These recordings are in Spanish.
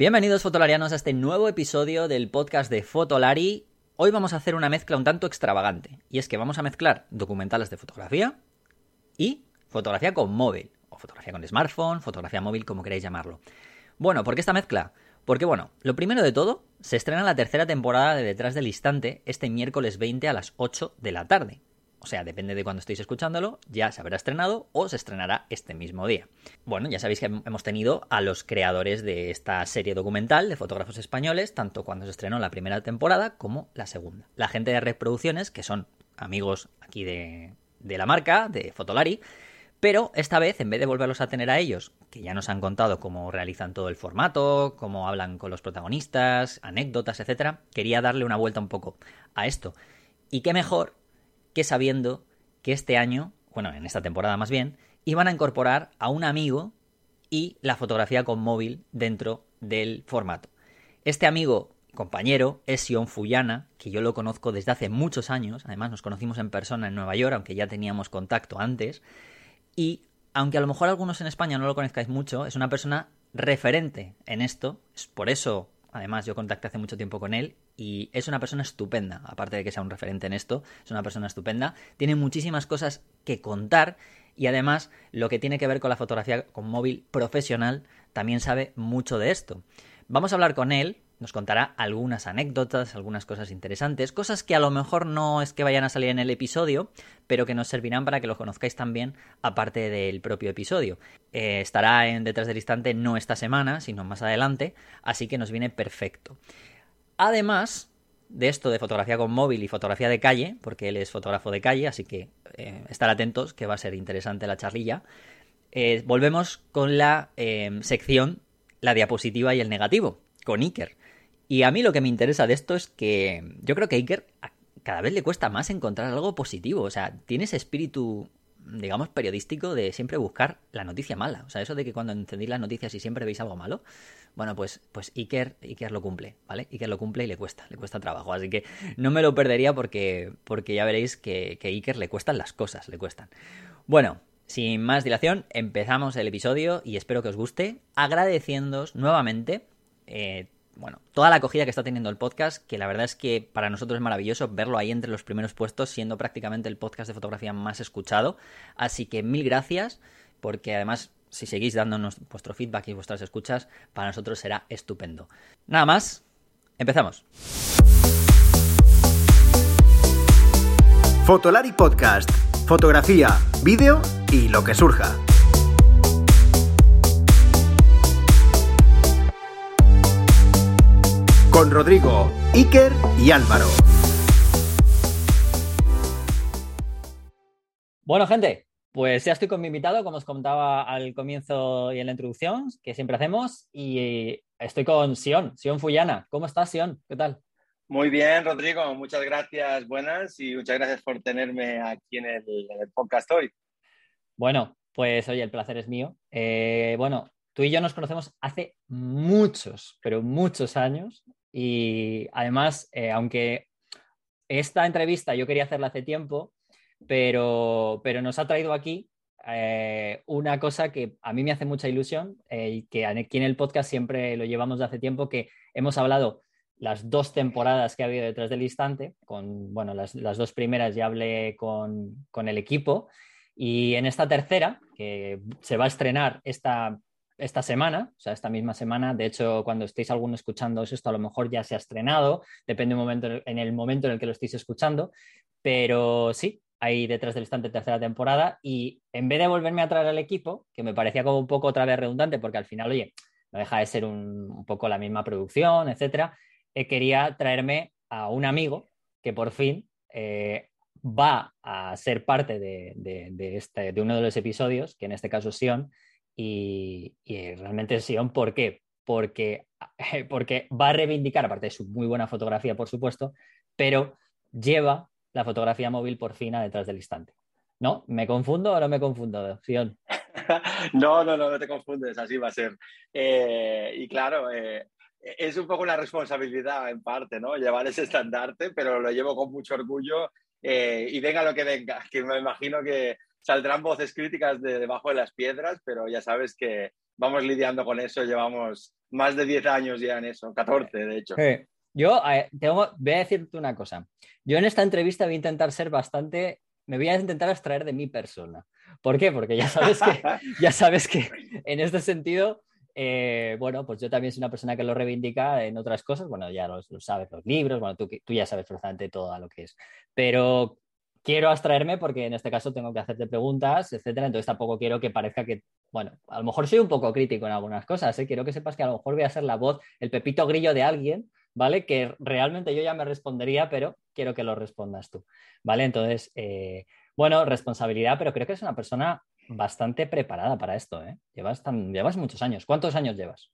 Bienvenidos fotolarianos a este nuevo episodio del podcast de Fotolari. Hoy vamos a hacer una mezcla un tanto extravagante, y es que vamos a mezclar documentales de fotografía y fotografía con móvil, o fotografía con smartphone, fotografía móvil, como queráis llamarlo. Bueno, ¿por qué esta mezcla? Porque bueno, lo primero de todo, se estrena la tercera temporada de Detrás del Instante este miércoles 20 a las 8 de la tarde. O sea, depende de cuando estéis escuchándolo, ya se habrá estrenado o se estrenará este mismo día. Bueno, ya sabéis que hemos tenido a los creadores de esta serie documental de fotógrafos españoles, tanto cuando se estrenó la primera temporada como la segunda. La gente de reproducciones, que son amigos aquí de, de la marca, de Fotolari, pero esta vez, en vez de volverlos a tener a ellos, que ya nos han contado cómo realizan todo el formato, cómo hablan con los protagonistas, anécdotas, etcétera, quería darle una vuelta un poco a esto. Y qué mejor que sabiendo que este año, bueno, en esta temporada más bien, iban a incorporar a un amigo y la fotografía con móvil dentro del formato. Este amigo, compañero, es Sion Fuyana, que yo lo conozco desde hace muchos años, además nos conocimos en persona en Nueva York, aunque ya teníamos contacto antes, y aunque a lo mejor algunos en España no lo conozcáis mucho, es una persona referente en esto, es por eso, además, yo contacté hace mucho tiempo con él y es una persona estupenda, aparte de que sea un referente en esto, es una persona estupenda, tiene muchísimas cosas que contar y además lo que tiene que ver con la fotografía con móvil profesional también sabe mucho de esto. Vamos a hablar con él, nos contará algunas anécdotas, algunas cosas interesantes, cosas que a lo mejor no es que vayan a salir en el episodio, pero que nos servirán para que lo conozcáis también aparte del propio episodio. Eh, estará en Detrás del Instante no esta semana, sino más adelante, así que nos viene perfecto. Además de esto de fotografía con móvil y fotografía de calle, porque él es fotógrafo de calle, así que eh, estar atentos, que va a ser interesante la charlilla. Eh, volvemos con la eh, sección La diapositiva y el negativo, con Iker. Y a mí lo que me interesa de esto es que yo creo que a Iker cada vez le cuesta más encontrar algo positivo. O sea, tiene ese espíritu digamos, periodístico de siempre buscar la noticia mala. O sea, eso de que cuando encendéis las noticias y siempre veis algo malo, bueno, pues, pues Iker, Iker lo cumple, ¿vale? Iker lo cumple y le cuesta, le cuesta trabajo. Así que no me lo perdería porque, porque ya veréis que, que Iker le cuestan las cosas, le cuestan. Bueno, sin más dilación, empezamos el episodio y espero que os guste, agradeciéndoos nuevamente eh, bueno, toda la acogida que está teniendo el podcast, que la verdad es que para nosotros es maravilloso verlo ahí entre los primeros puestos, siendo prácticamente el podcast de fotografía más escuchado. Así que mil gracias, porque además si seguís dándonos vuestro feedback y vuestras escuchas, para nosotros será estupendo. Nada más, empezamos. Fotolari Podcast. Fotografía, vídeo y lo que surja. Con Rodrigo, Iker y Álvaro. Bueno, gente, pues ya estoy con mi invitado, como os contaba al comienzo y en la introducción, que siempre hacemos, y estoy con Sion, Sion Fuyana. ¿Cómo estás, Sion? ¿Qué tal? Muy bien, Rodrigo. Muchas gracias, buenas, y muchas gracias por tenerme aquí en el, en el podcast hoy. Bueno, pues oye, el placer es mío. Eh, bueno, tú y yo nos conocemos hace muchos, pero muchos años. Y además, eh, aunque esta entrevista yo quería hacerla hace tiempo, pero, pero nos ha traído aquí eh, una cosa que a mí me hace mucha ilusión eh, y que aquí en el podcast siempre lo llevamos de hace tiempo, que hemos hablado las dos temporadas que ha habido detrás del instante, con, bueno, las, las dos primeras ya hablé con, con el equipo y en esta tercera, que se va a estrenar esta esta semana, o sea, esta misma semana. De hecho, cuando estéis alguno escuchando esto, a lo mejor ya se ha estrenado, depende un momento, en el momento en el que lo estéis escuchando. Pero sí, hay detrás del instante tercera temporada y en vez de volverme a traer al equipo, que me parecía como un poco otra vez redundante, porque al final, oye, no deja de ser un, poco la misma producción, etcétera, eh, quería traerme a un amigo que por fin eh, va a ser parte de, de, de, este, de uno de los episodios, que en este caso es Sion, y, y realmente Sion, ¿por qué? Porque, porque va a reivindicar, aparte de su muy buena fotografía, por supuesto, pero lleva la fotografía móvil por fin a detrás del instante. ¿No? ¿Me confundo o no me confundo, Sion? no, no, no, no te confundes, así va a ser. Eh, y claro, eh, es un poco una responsabilidad en parte, ¿no? Llevar ese estandarte, pero lo llevo con mucho orgullo eh, y venga lo que venga, que me imagino que saldrán voces críticas de debajo de las piedras, pero ya sabes que vamos lidiando con eso, llevamos más de 10 años ya en eso, 14 de hecho. Yo eh, tengo, voy a decirte una cosa. Yo en esta entrevista voy a intentar ser bastante, me voy a intentar extraer de mi persona. ¿Por qué? Porque ya sabes que, ya sabes que en este sentido, eh, bueno, pues yo también soy una persona que lo reivindica en otras cosas. Bueno, ya lo, sabes, los libros, bueno, tú, tú ya sabes perfectamente todo lo que es. Pero quiero abstraerme porque en este caso tengo que hacerte preguntas, etcétera. Entonces tampoco quiero que parezca que, bueno, a lo mejor soy un poco crítico en algunas cosas. ¿eh? Quiero que sepas que a lo mejor voy a ser la voz, el pepito grillo de alguien, ¿vale? Que realmente yo ya me respondería, pero quiero que lo respondas tú, ¿vale? Entonces, eh, bueno, responsabilidad, pero creo que es una persona bastante preparada para esto, ¿eh? Llevas, llevas muchos años. ¿Cuántos años llevas?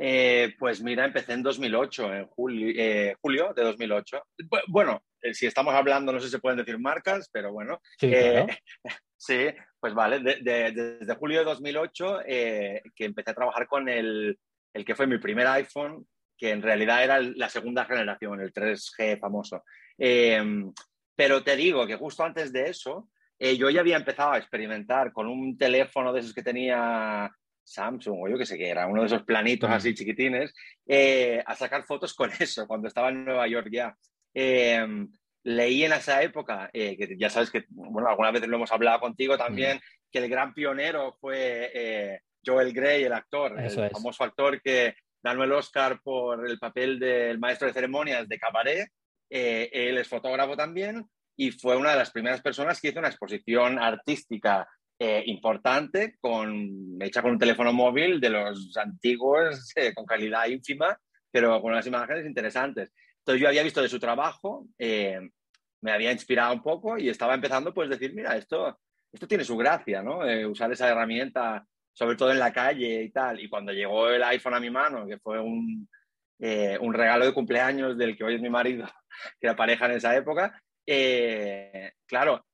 Eh, pues mira, empecé en 2008, en julio, eh, julio de 2008. Bueno, si estamos hablando, no sé si se pueden decir marcas, pero bueno. Sí, sí pues vale, desde julio de 2008 que empecé a trabajar con el, el, que fue mi primer iPhone, que en realidad era la segunda generación, el 3G famoso. pero te digo que justo antes de eso, yo ya había empezado a experimentar con un teléfono de esos que tenía Samsung o yo que sé que era, uno de esos planitos así chiquitines, eh, a sacar fotos con eso cuando estaba en Nueva York ya. Em, leí en esa época, eh, que ya sabes que, bueno, algunas veces lo hemos hablado contigo también, que el gran pionero fue eh, Joel Grey, el actor, el famoso actor que ganó el Oscar por el papel del maestro de ceremonias de Cabaret. él es fotógrafo también y fue una de las primeras personas que hizo una exposición artística eh, importante, con, hecha con un teléfono móvil de los antiguos, eh, con calidad ínfima, pero con unas imágenes interesantes. Entonces yo había visto de su trabajo, eh, me había inspirado un poco y estaba empezando pues decir, mira, esto, esto tiene su gracia, ¿no? usar esa herramienta, sobre todo en la calle y tal. Y cuando llegó el iPhone a mi mano, que fue un, un regalo de cumpleaños del que hoy es mi marido, que era pareja en esa época, claro,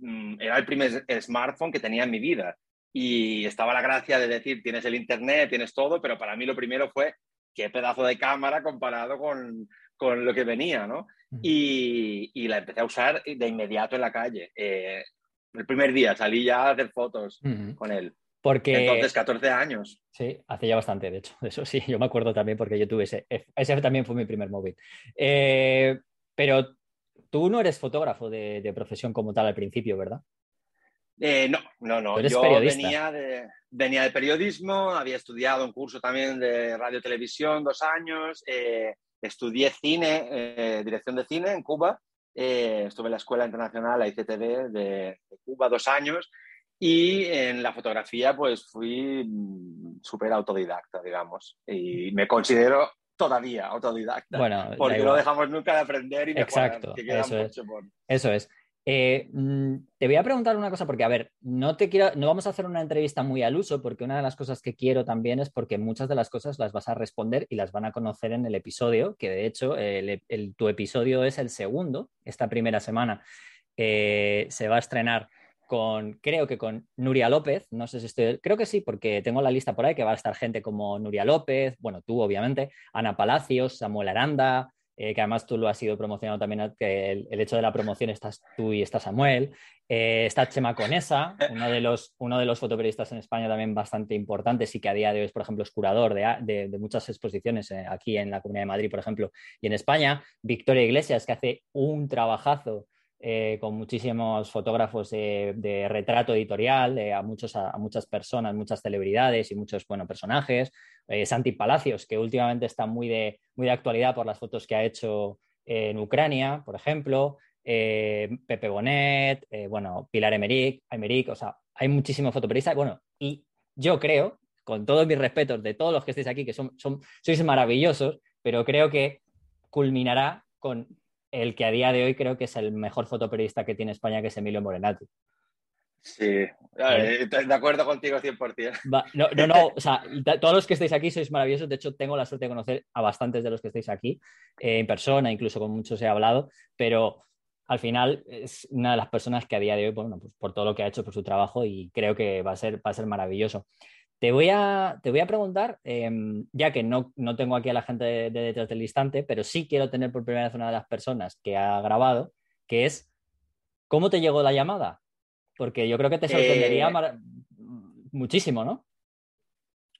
Mm, era el primer smartphone que tenía en mi vida. Y estaba la gracia de decir, tienes el Internet, tienes todo, pero para mí lo primero fue qué pedazo de cámara comparado con, con lo que venía, ¿no? y, y, la empecé a usar de inmediato en la calle. Eh, el primer día salí ya a hacer fotos con él. Porque... Entonces, 14 años. Sí, hace ya bastante, de hecho. Eso sí, yo me acuerdo también porque yo tuve ese. Ese también fue mi primer móvil. Eh, pero tú no eres fotógrafo de, profesión como tal al principio, ¿verdad? Eh, no, no, no. Yo venía de, venía de periodismo, había estudiado un curso también de radio televisión dos años, eh, estudié cine, eh, dirección de cine en Cuba, estuve en la Escuela Internacional, la ICTV de, Cuba dos años y en la fotografía pues fui mm, súper autodidacta, digamos, y me considero todavía autodidacta. Bueno, porque no dejamos nunca de aprender y mejorar. Exacto, eso, es. eso es. Eh, mm, te voy a preguntar una cosa, porque, a ver, no te quiero, no vamos a hacer una entrevista muy al uso, porque una de las cosas que quiero también es porque muchas de las cosas las vas a responder y las van a conocer en el episodio, que de hecho tu episodio es el segundo, esta primera semana. Eh, se va a estrenar con, creo que con Nuria López, no sé si estoy, creo que sí, porque tengo la lista por ahí que va a estar gente como Nuria López, bueno, tú obviamente, Ana Palacios, Samuel Aranda, eh, que además tú lo has ido promocionando también, que el, hecho de la promoción estás tú y está Samuel, eh, está Chema Conesa, uno de, los, uno de los fotoperiodistas en España también bastante importantes y que a día de hoy, por ejemplo, es curador de, de, muchas exposiciones eh, aquí en la Comunidad de Madrid, por ejemplo, y en España, Victoria Iglesias, que hace un trabajazo eh, con muchísimos fotógrafos de retrato editorial, a, muchos, a, muchas personas, muchas celebridades y muchos bueno, personajes. Eh, Santi Palacios, que últimamente está muy de, muy de actualidad por las fotos que ha hecho en Ucrania, por ejemplo. Eh, Pepe Bonet, bueno, Pilar Emerick, Emerick, o sea, hay muchísimos fotoperiodistas. Bueno, y yo creo, con todos mis respetos de todos los que estéis aquí, que son, son, sois maravillosos, pero creo que culminará con el que a día de hoy creo que es el mejor fotoperiodista que tiene España, que es Emilio Morenati. Sí, de acuerdo contigo 100%. no, no, no, o sea, todos los que estáis aquí sois maravillosos. De hecho, tengo la suerte de conocer a bastantes de los que estáis aquí eh, en persona, incluso con muchos he hablado, pero al final es una de las personas que a día de hoy, bueno, pues por todo lo que ha hecho, por su trabajo, y creo que va a ser, va a ser maravilloso. Te voy a, te voy a preguntar, em, ya que no, tengo aquí a la gente de, detrás del instante, pero sí quiero tener por primera vez una de las personas que ha grabado, que es, ¿cómo te llegó la llamada? Porque yo creo que te sorprendería eh, muchísimo, ¿no?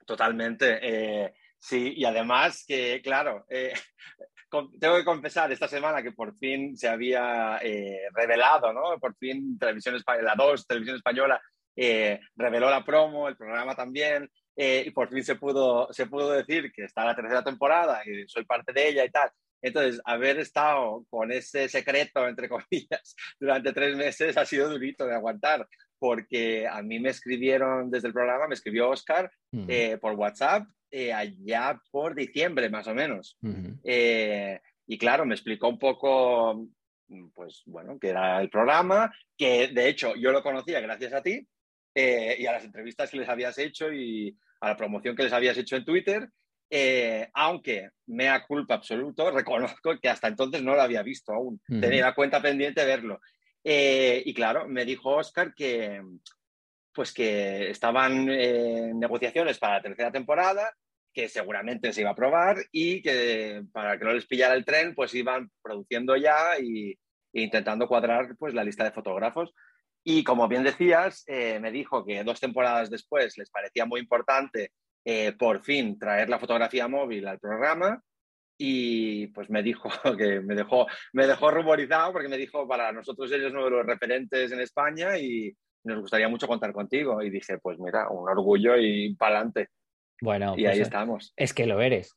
Totalmente. Eh, Sí, y además que, claro, eh, tengo que confesar esta semana que por fin se había revelado, ¿no? Por fin Televisión Española, la 2, Televisión Española, eh, reveló la promo, el programa también, y por fin se pudo, se pudo decir que está la tercera temporada y soy parte de ella y tal. Entonces, haber estado con ese secreto, entre comillas, durante tres meses ha sido durito de aguantar, porque a mí me escribieron desde el programa, me escribió Oscar eh, por WhatsApp eh, allá por diciembre, más o menos. Eh, y claro, me explicó un poco, pues bueno, que era el programa, que de hecho yo lo conocía gracias a ti y a las entrevistas que les habías hecho y a la promoción que les habías hecho en Twitter. aunque mea culpa absoluto, reconozco que hasta entonces no lo había visto aún. Tenía la cuenta pendiente de verlo. Eh, y claro, me dijo Oscar que, pues que estaban en negociaciones para la tercera temporada, que seguramente se iba a probar y que para que no les pillara el tren, pues iban produciendo ya y, e intentando cuadrar pues la lista de fotógrafos. Y como bien decías, eh, me dijo que dos temporadas después les parecía muy importante eh, por fin traer la fotografía móvil al programa y pues me dijo que me dejó, me dejó ruborizado porque me dijo para nosotros ellos uno de los referentes en España y nos gustaría mucho contar contigo. Y dije, pues mira, un orgullo y para adelante. Bueno, y pues ahí estamos. Es que lo eres.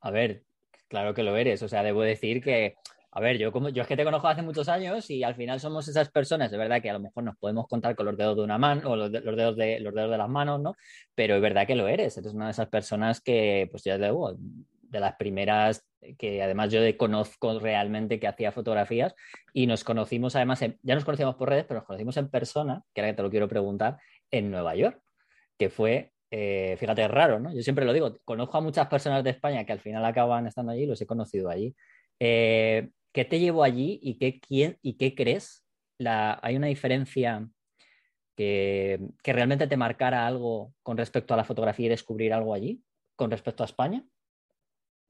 A ver, claro que lo eres. O sea, debo decir que, a ver, yo como yo es que te conozco hace muchos años y al final somos esas personas, de verdad que a lo mejor nos podemos contar con los dedos de una mano o los, dedos de los dedos de las manos, ¿no? Pero es verdad que lo eres. Eres una de esas personas que, pues ya de las primeras que además yo conozco realmente que hacía fotografías y nos conocimos además, ya nos conocíamos por redes, pero nos conocimos en persona, que ahora que te lo quiero preguntar, en Nueva York, que fue, eh, fíjate, raro, ¿no? Yo siempre lo digo, conozco a muchas personas de España que al final acaban estando allí, los he conocido allí. Eh, ¿Qué te llevó allí y qué, quién, y qué crees? La, ¿Hay una diferencia que, que realmente te marcara algo con respecto a la fotografía y descubrir algo allí con respecto a España?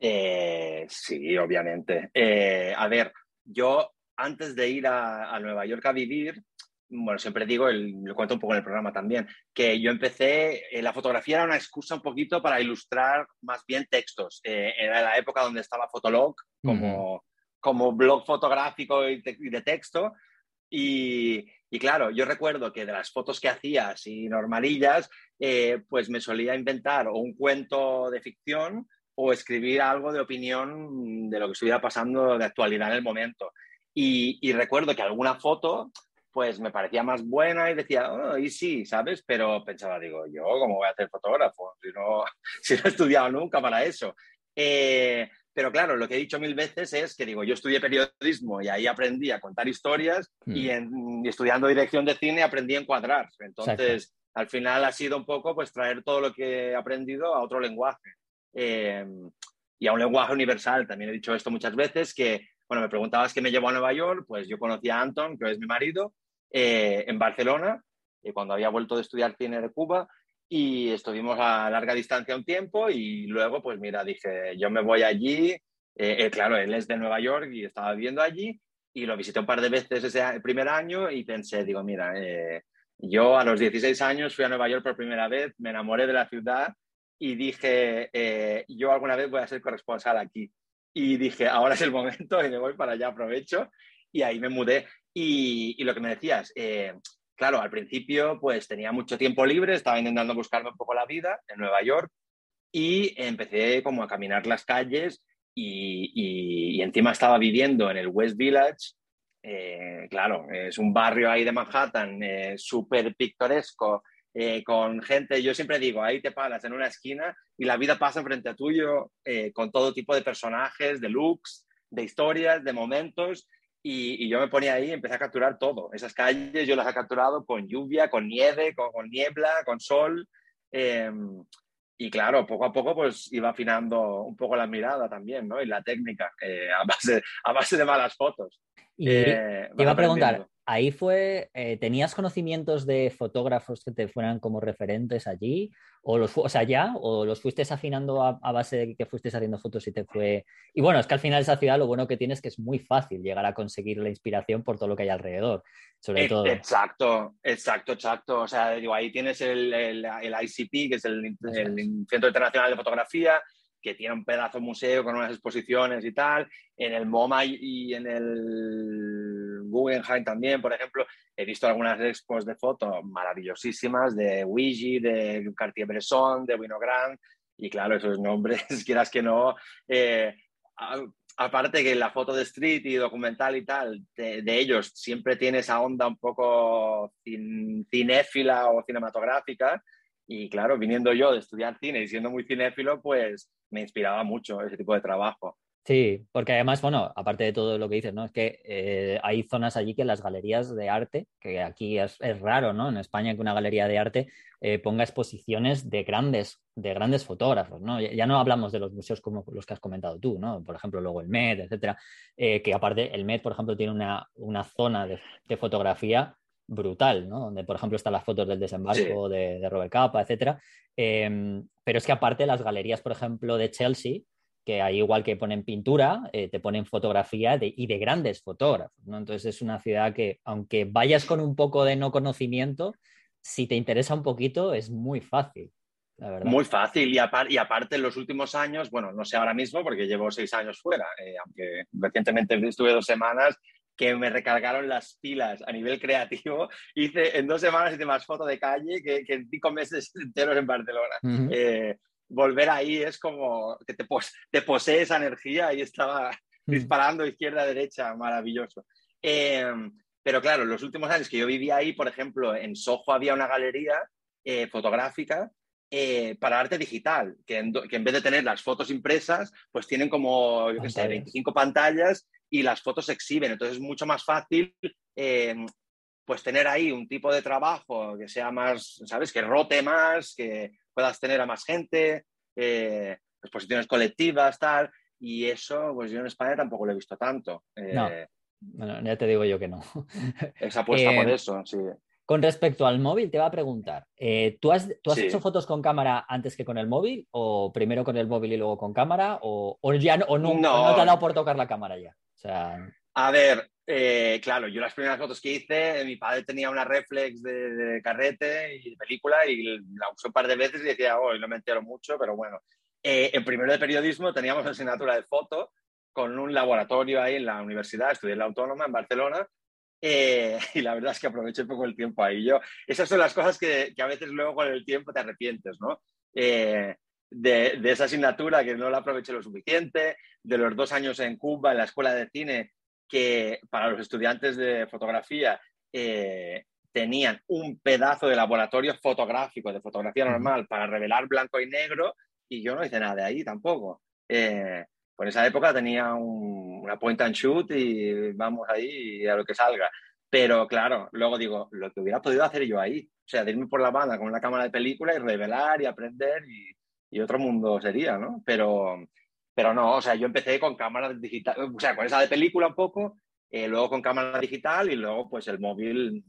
Eh, sí, obviamente. Eh, a ver, yo antes de ir a, Nueva York a vivir, bueno, siempre digo, lo cuento un poco en el programa también, que yo empecé, eh, la fotografía era una excusa un poquito para ilustrar más bien textos. era la época donde estaba Fotolog como, como blog fotográfico y, de texto. Y, y, claro, yo recuerdo que de las fotos que hacía así normalillas, pues me solía inventar o un cuento de ficción o escribir algo de opinión de lo que estuviera pasando de actualidad en el momento. Y, recuerdo que alguna foto, pues me parecía más buena y decía, oh, y sí, ¿sabes? Pero pensaba, digo, yo, ¿cómo voy a hacer fotógrafo? Si no, si no he estudiado nunca para eso. Eh, pero claro, lo que he dicho mil veces es que digo, yo estudié periodismo y ahí aprendí a contar historias y, hmm. en, estudiando dirección de cine aprendí a encuadrar. Entonces, al final ha sido un poco pues traer todo lo que he aprendido a otro lenguaje. Eh, y a un lenguaje universal. También he dicho esto muchas veces, que, bueno, me preguntabas qué me llevó a Nueva York, pues yo conocí a Anton, que es mi marido, eh, en Barcelona, eh, cuando había vuelto de estudiar cine de Cuba, y estuvimos a larga distancia un tiempo y luego, pues mira, dije, yo me voy allí, claro, él es de Nueva York y estaba viviendo allí, y lo visité un par de veces ese primer año y pensé, digo, mira, yo a los 16 años fui a Nueva York por primera vez, me enamoré de la ciudad y dije, eh, yo alguna vez voy a ser corresponsal aquí. Y dije, ahora es el momento y me voy para allá, aprovecho. Y ahí me mudé. Y, lo que me decías, eh, claro, al principio pues tenía mucho tiempo libre, estaba intentando buscarme un poco la vida en Nueva York y empecé como a caminar las calles y, encima estaba viviendo en el West Village. Eh, claro, es un barrio ahí de Manhattan súper pictoresco, eh, con gente, yo siempre digo, ahí te paras en una esquina y la vida pasa frente a tuyo eh, con todo tipo de personajes, de looks, de historias, de momentos. Y, yo me ponía ahí y empecé a capturar todo. Esas calles yo las he capturado con lluvia, con nieve, con, niebla, con sol. Em, y claro, poco a poco pues iba afinando un poco la mirada también, ¿no? Y la técnica, eh, a, base, a base de malas fotos. Y iba a preguntar, ahí fue, eh, ¿tenías conocimientos de fotógrafos que te fueran como referentes allí? ¿O los, o sea, ya? ¿O los fuiste afinando a, base de que fuiste haciendo fotos y te fue...? Y bueno, es que al final esa ciudad lo bueno que tienes es que es muy fácil llegar a conseguir la inspiración por todo lo que hay alrededor, sobre e, todo. Exacto, exacto, exacto. O sea, digo, ahí tienes el, el, ICP, que es el, Centro Internacional de Fotografía, que tiene un pedazo museo con unas exposiciones y tal. En el MoMA y en el Guggenheim también, por ejemplo, he visto algunas expos de fotos maravillosísimas de Ouija, de Cartier-Bresson, de Winogrand, y claro, esos nombres, quieras que no, eh, aparte que la foto de street y documental y tal, de, ellos siempre tiene esa onda un poco cinéfila o cinematográfica. Y claro, viniendo yo de estudiar cine y siendo muy cinéfilo, pues me inspiraba mucho ese tipo de trabajo. Sí, porque además, bueno, aparte de todo lo que dices, ¿no? Es que eh, hay zonas allí que las galerías de arte, que aquí es, raro, ¿no? En España que una galería de arte eh, ponga exposiciones de grandes, de grandes fotógrafos, ¿no? Ya, no hablamos de los museos como los que has comentado tú, ¿no? Por ejemplo, luego el MED, etcétera, eh, que aparte el MED, por ejemplo, tiene una, zona de, fotografía brutal, ¿no? Donde, por ejemplo, están las fotos del desembarco de, de, Robert Capa, etcétera. Em, pero es que aparte las galerías, por ejemplo, de Chelsea, que ahí igual que ponen pintura, eh, te ponen fotografía y de grandes fotógrafos, ¿no? Entonces es una ciudad que, aunque vayas con un poco de no conocimiento, si te interesa un poquito, es muy fácil. Muy fácil y, y, aparte en los últimos años, bueno, no sé ahora mismo porque llevo seis años fuera, eh, aunque recientemente estuve dos semanas que me recargaron las pilas a nivel creativo. Hice en dos semanas hice más foto de calle que, en cinco meses enteros en Barcelona volver ahí es como que te, te posee esa energía y estaba mm. disparando izquierda derecha, maravilloso. Em, pero claro, los últimos años que yo vivía ahí, por ejemplo, en Soho había una galería eh, fotográfica eh, para arte digital, que en, que en, vez de tener las fotos impresas, pues tienen como, yo qué sé, 25 pantallas y las fotos se exhiben. Entonces es mucho más fácil em, pues tener ahí un tipo de trabajo que sea más, ¿sabes? Que rote más, que puedas tener a más gente, eh, exposiciones colectivas, tal. Y eso, pues yo en España tampoco lo he visto tanto. no. Eh, ya te digo yo que no. Esa apuesta por eh, eso, sí. Con respecto al móvil, te va a preguntar, ¿tú has, ¿tú has hecho fotos con cámara antes que con el móvil? ¿O primero con el móvil y luego con cámara? ¿O, ya no, no, no, te ha dado por tocar la cámara ya? Sea... A ver, eh, claro, yo las primeras fotos que hice, mi padre tenía una reflex de, carrete y de película y la usó un par de veces y decía, oh, no me entero mucho, pero bueno. Eh, en primero de periodismo teníamos asignatura de foto con un laboratorio ahí en la universidad, estudié en la Autónoma en Barcelona eh, y la verdad es que aproveché poco el tiempo ahí. Yo, esas son las cosas que, que a veces luego con el tiempo te arrepientes, ¿no? De, de, esa asignatura que no la aproveché lo suficiente, de los dos años en Cuba en la escuela de cine que para los estudiantes de fotografía eh, tenían un pedazo de laboratorio fotográfico, de fotografía normal, para revelar blanco y negro, y yo no hice nada de ahí tampoco. Eh, por esa época tenía una point and shoot y vamos ahí a lo que salga. Pero claro, luego digo, lo que hubiera podido hacer yo ahí, o sea, de irme por la banda con una cámara de película y revelar y aprender y, y otro mundo sería, ¿no? Pero, pero no, o sea, yo empecé con cámara digital, o sea, con esa de película un poco, eh, luego con cámara digital y luego pues el móvil,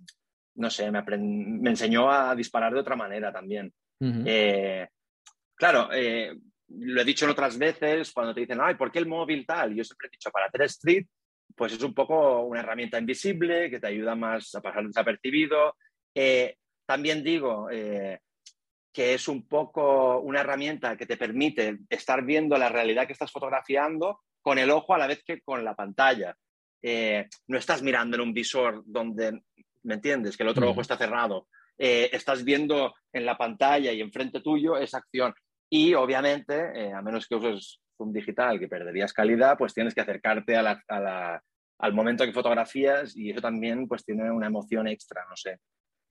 no sé, me, me enseñó a disparar de otra manera también. Eh, claro, eh, lo he dicho en otras veces cuando te dicen, ay, ¿por qué el móvil tal? Yo siempre he dicho, para hacer street, pues es un poco una herramienta invisible que te ayuda más a pasar desapercibido. también digo, que es un poco una herramienta que te permite estar viendo la realidad que estás fotografiando con el ojo a la vez que con la pantalla. Eh, no estás mirando en un visor donde, ¿me entiendes? Que el otro ojo está cerrado. Eh, estás viendo en la pantalla y enfrente tuyo esa acción. Y obviamente, eh, a menos que uses un digital que perderías calidad, pues tienes que acercarte al momento que fotografías y eso también pues tiene una emoción extra, no sé,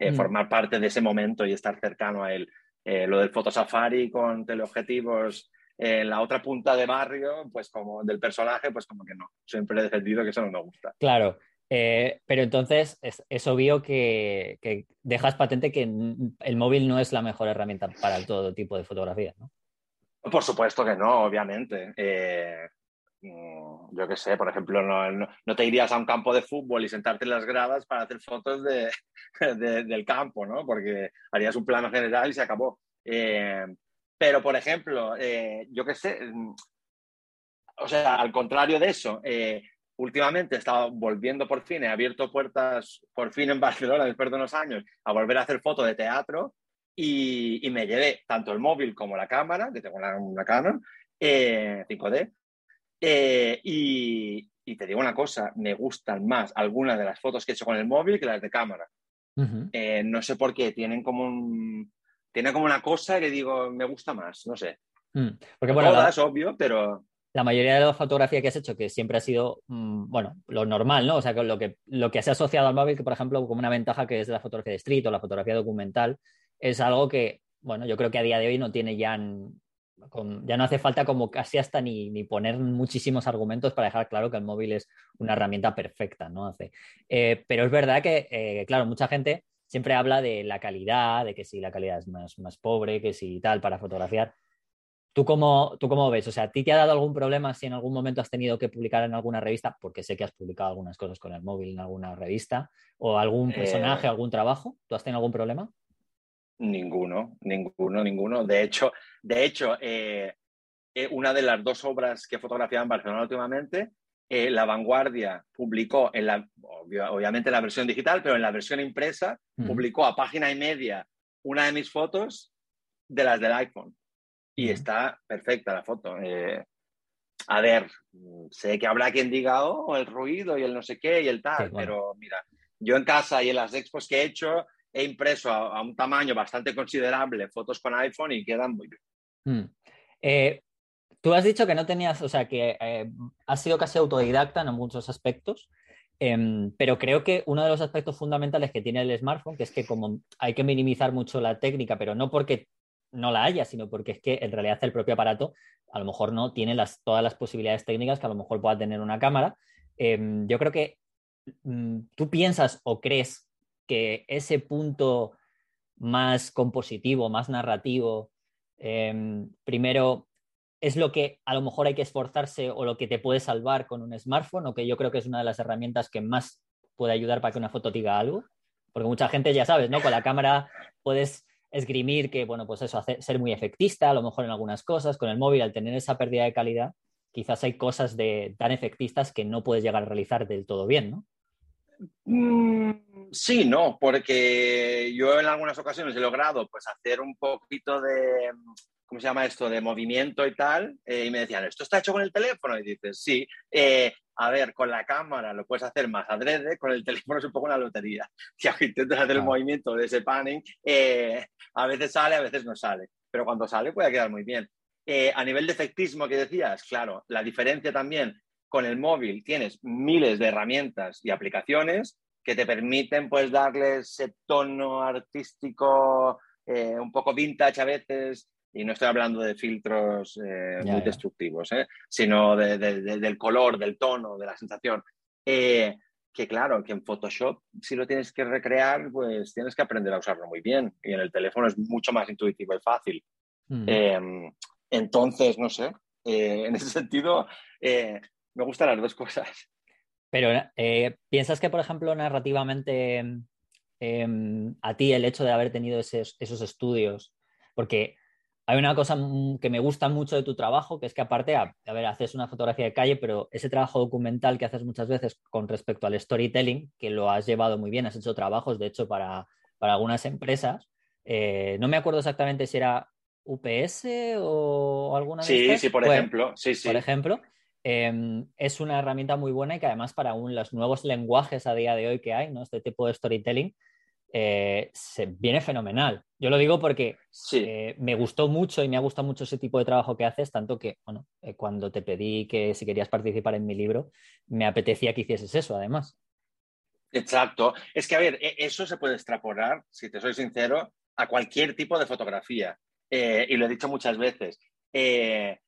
mm. formar parte de ese momento y estar cercano a él. Eh, lo del fotosafari con teleobjetivos en la otra punta de barrio, pues como del personaje, pues como que no. Siempre he defendido que eso no me gusta. Claro, eh, pero entonces es, obvio que, dejas patente que el móvil no es la mejor herramienta para todo tipo de fotografía, ¿no? Por supuesto que no, obviamente. Eh, yo qué sé, por ejemplo, no, no, te irías a un campo de fútbol y sentarte en las gradas para hacer fotos de, del campo, ¿no? Porque harías un plano general y se acabó. Eh, pero, por ejemplo, eh, yo qué sé, mm, o sea, al contrario de eso, eh, últimamente he estado volviendo por fin, he abierto puertas por fin en Barcelona después de unos años a volver a hacer fotos de teatro y, me llevé tanto el móvil como la cámara, que tengo una, una Canon, 5D. Y, y te digo una cosa, me gustan más algunas de las fotos que he hecho con el móvil que las de cámara. Eh, no sé por qué, tienen como un... Tiene como una cosa que digo, me gusta más, no sé. Mm, porque bueno, Todas, obvio, pero... La mayoría de la fotografía que has hecho, que siempre ha sido, mm, bueno, lo normal, ¿no? O sea, que lo, que lo que se ha asociado al móvil, que por ejemplo, como una ventaja que es la fotografía de street o la fotografía documental, es algo que, bueno, yo creo que a día de hoy no tiene ya ya no hace falta como casi hasta ni, poner muchísimos argumentos para dejar claro que el móvil es una herramienta perfecta, ¿no? Hace. Eh, pero es verdad que, eh, claro, mucha gente siempre habla de la calidad, de que si la calidad es más, más pobre, que si tal para fotografiar. ¿Tú cómo, ¿Tú cómo ves? O sea, ¿a ti te ha dado algún problema si en algún momento has tenido que publicar en alguna revista? Porque sé que has publicado algunas cosas con el móvil en alguna revista. ¿O algún eh, personaje, algún trabajo? ¿Tú has tenido algún problema? Ninguno, ninguno, ninguno. De hecho, de hecho eh, eh, una de las dos obras que he fotografiado en Barcelona últimamente, eh, La Vanguardia publicó, en la, obviamente en la versión digital, pero en la versión impresa, publicó a página y media una de mis fotos de las del iPhone. Y está perfecta la foto. a ver, sé que habrá quien diga, oh, el ruido y el no sé qué y el tal, pero mira, yo en casa y en las expos que he hecho, he impreso a, un tamaño bastante considerable fotos con iPhone y quedan muy bien. Hmm. Eh, tú has dicho que no tenías, o sea, que eh, has sido casi autodidacta en muchos aspectos, em, pero creo que uno de los aspectos fundamentales que tiene el smartphone, que es que como hay que minimizar mucho la técnica, pero no porque no la haya, sino porque es que en realidad el propio aparato a lo mejor no tiene las, todas las posibilidades técnicas que a lo mejor pueda tener una cámara. Em, yo creo que mm, tú piensas o crees ese punto más compositivo, más narrativo, em, primero es lo que a lo mejor hay que esforzarse o lo que te puede salvar con un smartphone, o que yo creo que es una de las herramientas que más puede ayudar para que una foto diga algo. Porque mucha gente, ya sabes, ¿no? Con la cámara puedes esgrimir que, bueno, pues eso, hace, ser muy efectista, a lo mejor en algunas cosas. Con el móvil, al tener esa pérdida de calidad, quizás hay cosas de, tan efectistas que no puedes llegar a realizar del todo bien, ¿no? Sí, no, porque yo en algunas ocasiones he logrado pues hacer un poquito de, ¿cómo se llama esto? De movimiento y tal, eh, y me decían, ¿esto está hecho con el teléfono? Y dices, sí, eh, a ver, con la cámara lo puedes hacer más adrede, con el teléfono es un poco una lotería. Si intentas hacer el movimiento de ese panning, eh, a veces sale, a veces no sale, pero cuando sale puede quedar muy bien. a nivel de efectismo que decías, claro, la diferencia también con el móvil tienes miles de herramientas y aplicaciones que te permiten pues darle ese tono artístico eh, un poco vintage a veces y no estoy hablando de filtros eh, muy destructivos, ¿eh? sino del color, del tono, de la sensación. que claro, que en Photoshop, si lo tienes que recrear, pues tienes que aprender a usarlo muy bien. Y en el teléfono es mucho más intuitivo y fácil. Mm. Em, entonces, no sé, en ese sentido, me gustan las dos cosas. Pero, eh, ¿piensas que, por ejemplo, narrativamente em, a ti el hecho de haber tenido esos, estudios, porque hay una cosa que me gusta mucho de tu trabajo, que es que aparte, a, ver, haces una fotografía de calle, pero ese trabajo documental que haces muchas veces con respecto al storytelling, que lo has llevado muy bien, has hecho trabajos, de hecho, para, algunas empresas. Eh, no me acuerdo exactamente si era UPS o alguna de Sí, sí, por ejemplo. Sí, sí. Por ejemplo. Em, es una herramienta muy buena y que además para los nuevos lenguajes a día de hoy que hay, ¿no? este tipo de storytelling, eh, se, viene fenomenal. Yo lo digo porque eh, me gustó mucho y me ha gustado mucho ese tipo de trabajo que haces, tanto que, bueno, eh, cuando te pedí que si querías participar en mi libro, me apetecía que hicieses eso, además. Exacto. Es que, a ver, e, eso se puede extrapolar, si te soy sincero, a cualquier tipo de fotografía. y lo he dicho muchas veces. en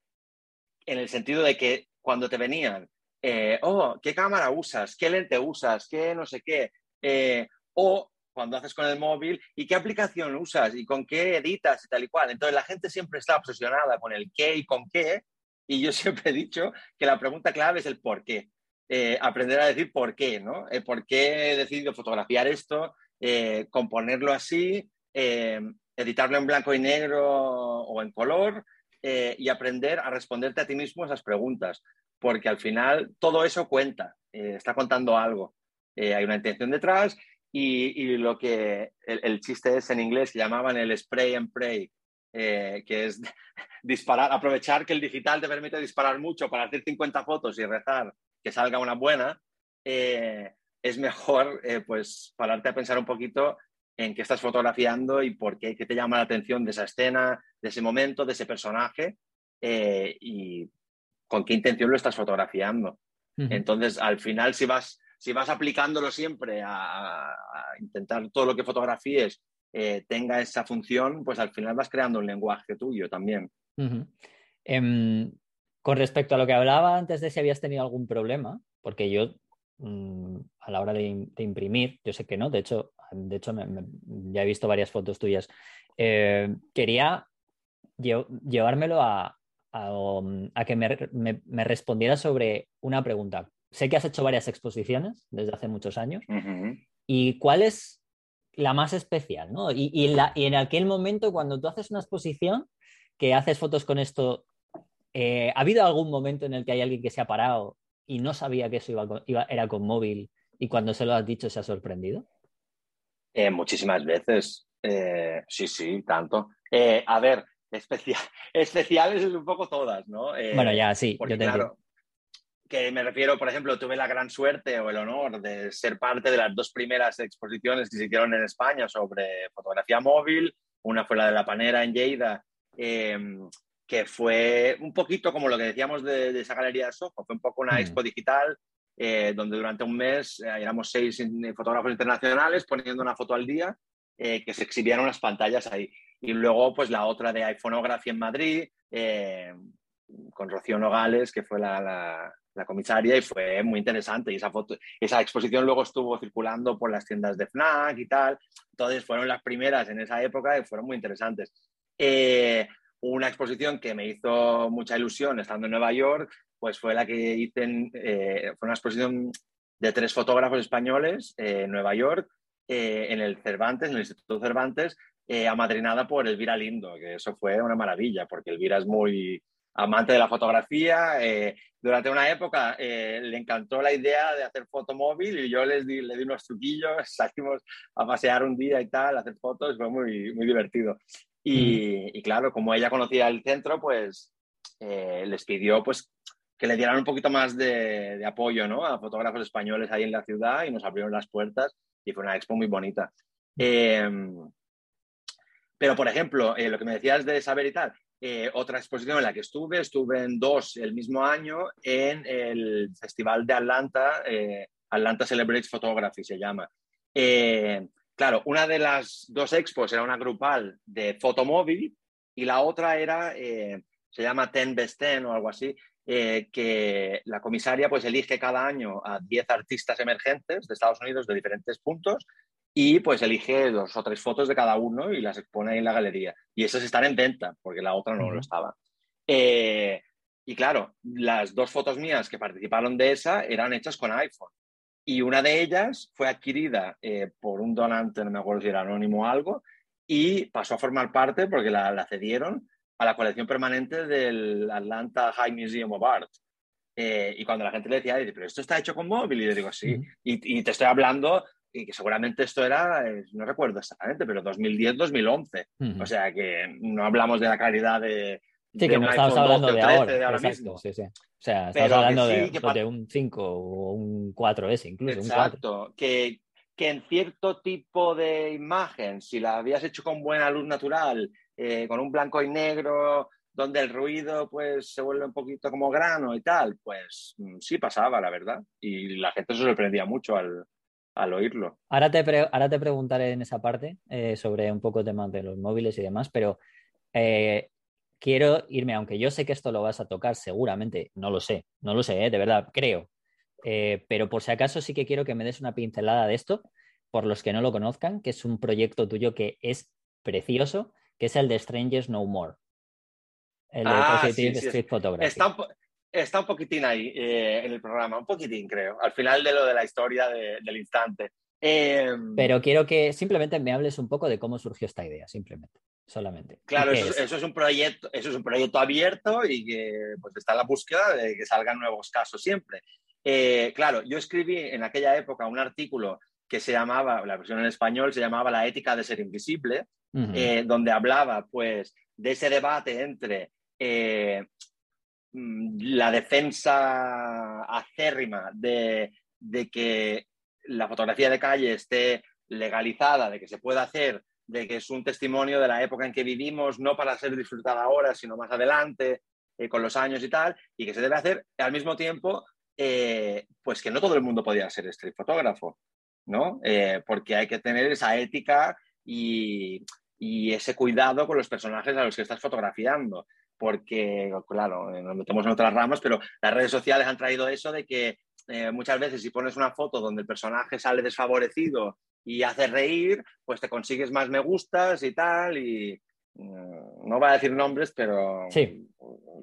el sentido de que cuando te venían, eh, oh, ¿qué cámara usas? ¿Qué lente usas? ¿Qué no sé qué? Eh, o cuando haces con el móvil, ¿y qué aplicación usas? ¿Y con qué editas? Y tal y cual. Entonces la gente siempre está obsesionada con el qué y con qué. Y yo siempre he dicho que la pregunta clave es el por qué. Eh, aprender a decir por qué, ¿no? ¿Por qué he decidido fotografiar esto? componerlo así, editarlo en blanco y negro o en color, eh, y aprender a responderte a ti mismo esas preguntas, porque al final todo eso cuenta, eh, está contando algo. Eh, hay una intención detrás y, lo que el, chiste es en inglés que llamaban el spray and pray, que es disparar, aprovechar que el digital te permite disparar mucho para hacer 50 fotos y rezar que salga una buena, es mejor pues pararte a pensar un poquito en qué estás fotografiando y por qué, qué te llama la atención de esa escena, de ese momento, de ese personaje y con qué intención lo estás fotografiando. Entonces, al final, si vas, si vas aplicándolo siempre a, intentar todo lo que fotografíes eh, tenga esa función, pues al final vas creando un lenguaje tuyo también. Em, con respecto a lo que hablaba antes de si habías tenido algún problema, porque yo mm, a la hora de, imprimir, yo sé que no, de hecho, de hecho ya he visto varias fotos tuyas, eh, quería llevármelo a, a, que me, me, respondiera sobre una pregunta. Sé que has hecho varias exposiciones desde hace muchos años. ¿Y cuál es la más especial? ¿no? Y, y, en aquel momento, cuando tú haces una exposición, que haces fotos con esto, eh, ¿ha habido algún momento en el que hay alguien que se ha parado y no sabía que eso iba, era con móvil y cuando se lo has dicho se ha sorprendido? Eh, muchísimas veces. Eh, sí, sí, tanto. a ver, especial, especiales es un poco todas, ¿no? Eh, bueno, ya, sí, yo te claro, que me refiero, por ejemplo, tuve la gran suerte o el honor de ser parte de las dos primeras exposiciones que se hicieron en España sobre fotografía móvil. Una fue la de la Panera en Lleida, em, que fue un poquito como lo que decíamos de, esa galería de Soho, fue un poco una mm. expo digital eh, donde durante un mes eh, éramos seis fotógrafos internacionales poniendo una foto al día que se exhibían unas pantallas ahí. Y luego, pues la otra de iPhoneography en Madrid, eh, con Rocío Nogales, que fue la, comisaria, y fue muy interesante. Y esa, foto, esa exposición luego estuvo circulando por las tiendas de FNAC y tal. Entonces, fueron las primeras en esa época y fueron muy interesantes. Eh, una exposición que me hizo mucha ilusión estando en Nueva York, pues fue la que hice, eh, fue una exposición de tres fotógrafos españoles en Nueva York, en el Cervantes, en el Instituto Cervantes, eh, amadrinada por Elvira Lindo, que eso fue una maravilla, porque Elvira es muy amante de la fotografía. Eh, durante una época eh, le encantó la idea de hacer fotomóvil y yo les di, le di unos truquillos, salimos a pasear un día y tal, a hacer fotos, fue muy, muy divertido. Y, claro, como ella conocía el centro, pues les pidió pues, que le dieran un poquito más de, de, apoyo ¿no? a fotógrafos españoles ahí en la ciudad y nos abrieron las puertas y fue una expo muy bonita. Pero, por ejemplo, eh, lo que me decías de saber y tal, eh, otra exposición en la que estuve, estuve en dos el mismo año en el Festival de Atlanta, eh, Atlanta Celebrates Photography se llama. claro, una de las dos expos era una grupal de fotomóvil y la otra era, se llama Ten Best Ten o algo así, que la comisaria pues elige cada año a 10 artistas emergentes de Estados Unidos de diferentes puntos y pues elige dos o tres fotos de cada uno y las expone ahí en la galería. Y esas están en venta, porque la otra no lo estaba. Eh, y claro, las dos fotos mías que participaron de esa eran hechas con iPhone. Y una de ellas fue adquirida eh, por un donante, no me acuerdo si era anónimo o algo, y pasó a formar parte, porque la, cedieron, a la colección permanente del Atlanta High Museum of Art. Eh, y cuando la gente le decía, pero esto está hecho con móvil, y le digo, sí. y, y, te estoy hablando y que seguramente esto era, eh, no recuerdo exactamente, pero 2010-2011. O sea que no hablamos de la calidad de... Sí, que no estamos hablando de ahora, mismo. Sí, sí. O sea, estamos hablando de, un 5 o un 4S incluso. Exacto, Que, que en cierto tipo de imagen, si la habías hecho con buena luz natural, eh, con un blanco y negro, donde el ruido pues se vuelve un poquito como grano y tal, pues mm, sí pasaba, la verdad. Y la gente se sorprendía mucho al, al oírlo. Ahora te, ahora te preguntaré en esa parte eh, sobre un poco temas de los móviles y demás, pero eh, quiero irme, aunque yo sé que esto lo vas a tocar seguramente, no lo sé, no lo sé, eh, de verdad, creo, pero por si acaso sí que quiero que me des una pincelada de esto, por los que no lo conozcan, que es un proyecto tuyo que es precioso, que es el de Strangers No More. El de ah, Positive Street Photography. Está un poquitín ahí eh, en el programa, un poquitín creo, al final de lo de la historia del instante. Em, Pero quiero que simplemente me hables un poco de cómo surgió esta idea, simplemente, solamente. Claro, eso es? un proyecto, eso es un proyecto abierto y que pues, está en la búsqueda de que salgan nuevos casos siempre. Eh, claro, yo escribí en aquella época un artículo que se llamaba, la versión en español se llamaba La ética de ser invisible, eh, donde hablaba pues de ese debate entre eh, la defensa acérrima de, de que la fotografía de calle esté legalizada, de que se pueda hacer, de que es un testimonio de la época en que vivimos, no para ser disfrutada ahora, sino más adelante, eh, con los años y tal, y que se debe hacer al mismo tiempo, eh, pues que no todo el mundo podía ser street fotógrafo, ¿no? Eh, porque hay que tener esa ética y, y, ese cuidado con los personajes a los que estás fotografiando, porque, claro, nos metemos en otras ramas, pero las redes sociales han traído eso de que muchas veces si pones una foto donde el personaje sale desfavorecido y hace reír, pues te consigues más me gustas y tal, y mm, no voy a decir nombres, pero sí.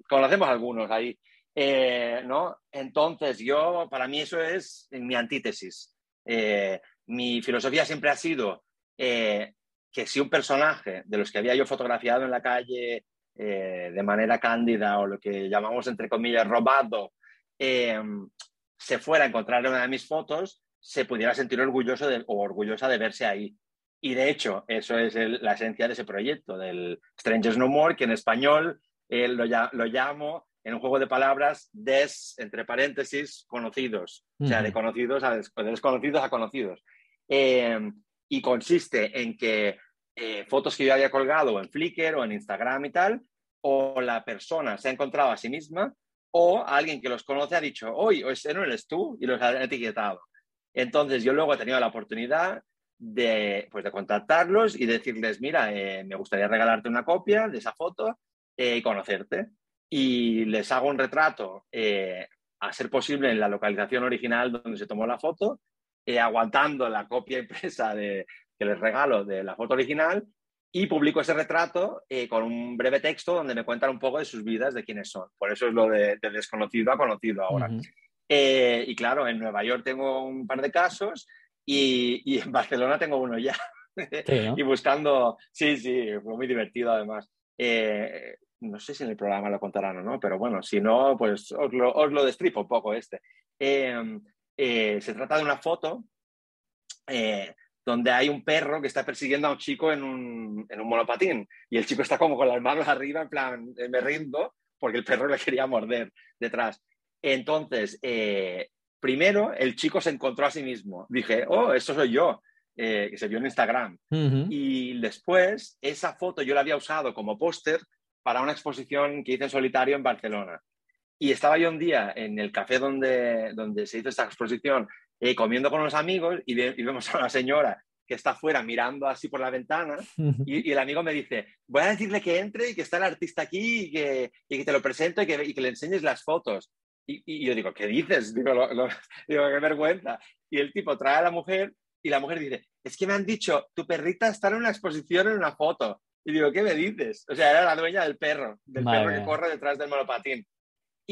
conocemos algunos ahí. Eh, ¿no? Entonces, yo, para mí eso es mi antítesis. Eh, mi filosofía siempre ha sido eh, que si un personaje de los que había yo fotografiado en la calle de manera cándida o lo que llamamos entre comillas robado, se fuera a encontrar en una de mis fotos, se pudiera sentir orgulloso o orgullosa de verse ahí. Y de hecho, eso es la esencia de ese proyecto, del Strangers No More, que en español eh, lo, lo, llamo en un juego de palabras des, entre paréntesis, conocidos. O sea, de conocidos a desconocidos a conocidos. Em, y consiste en que eh, fotos que yo había colgado en Flickr o en Instagram y tal, o la persona se ha encontrado a sí misma, o alguien que los conoce ha dicho, oye, ese no eres tú, y los ha etiquetado. Entonces yo luego he tenido la oportunidad de, pues, de contactarlos y decirles, mira, eh, me gustaría regalarte una copia de esa foto eh, y conocerte. Y les hago un retrato, eh, a ser posible, en la localización original donde se tomó la foto, aguantando la copia impresa de, que les regalo de la foto original y publico ese retrato con un breve texto donde me cuentan un poco de sus vidas, de quiénes son. Por eso es lo de, desconocido a conocido ahora. Eh, y claro, en Nueva York tengo un par de casos y, en Barcelona tengo uno ya. y buscando, sí, sí, fue muy divertido además. Eh, no sé si en el programa lo contarán o no, pero bueno, si no, pues os lo, os lo destripo un poco este. Em, eh, se trata de una foto donde hay un perro que está persiguiendo a un chico en un, en un monopatín y el chico está como con las manos arriba, en plan, me rindo, porque el perro le quería morder detrás. Entonces, eh, primero el chico se encontró a sí mismo. Dije, oh, eso soy yo, eh, que se vio en Instagram. Y después, esa foto yo la había usado como póster para una exposición que hice en solitario en Barcelona. Y estaba yo un día en el café donde, donde se hizo esta exposición, eh, comiendo con unos amigos y, vemos a una señora que está afuera mirando así por la ventana y, el amigo me dice, voy a decirle que entre y que está el artista aquí y que, que te lo presento y que, y que, le enseñes las fotos. Y, yo digo, ¿qué dices? Digo, digo, qué vergüenza. Y el tipo trae a la mujer y la mujer dice, es que me han dicho, tu perrita está en una exposición en una foto. Y digo, ¿qué me dices? O sea, era la dueña del perro, del perro que corre detrás del monopatín.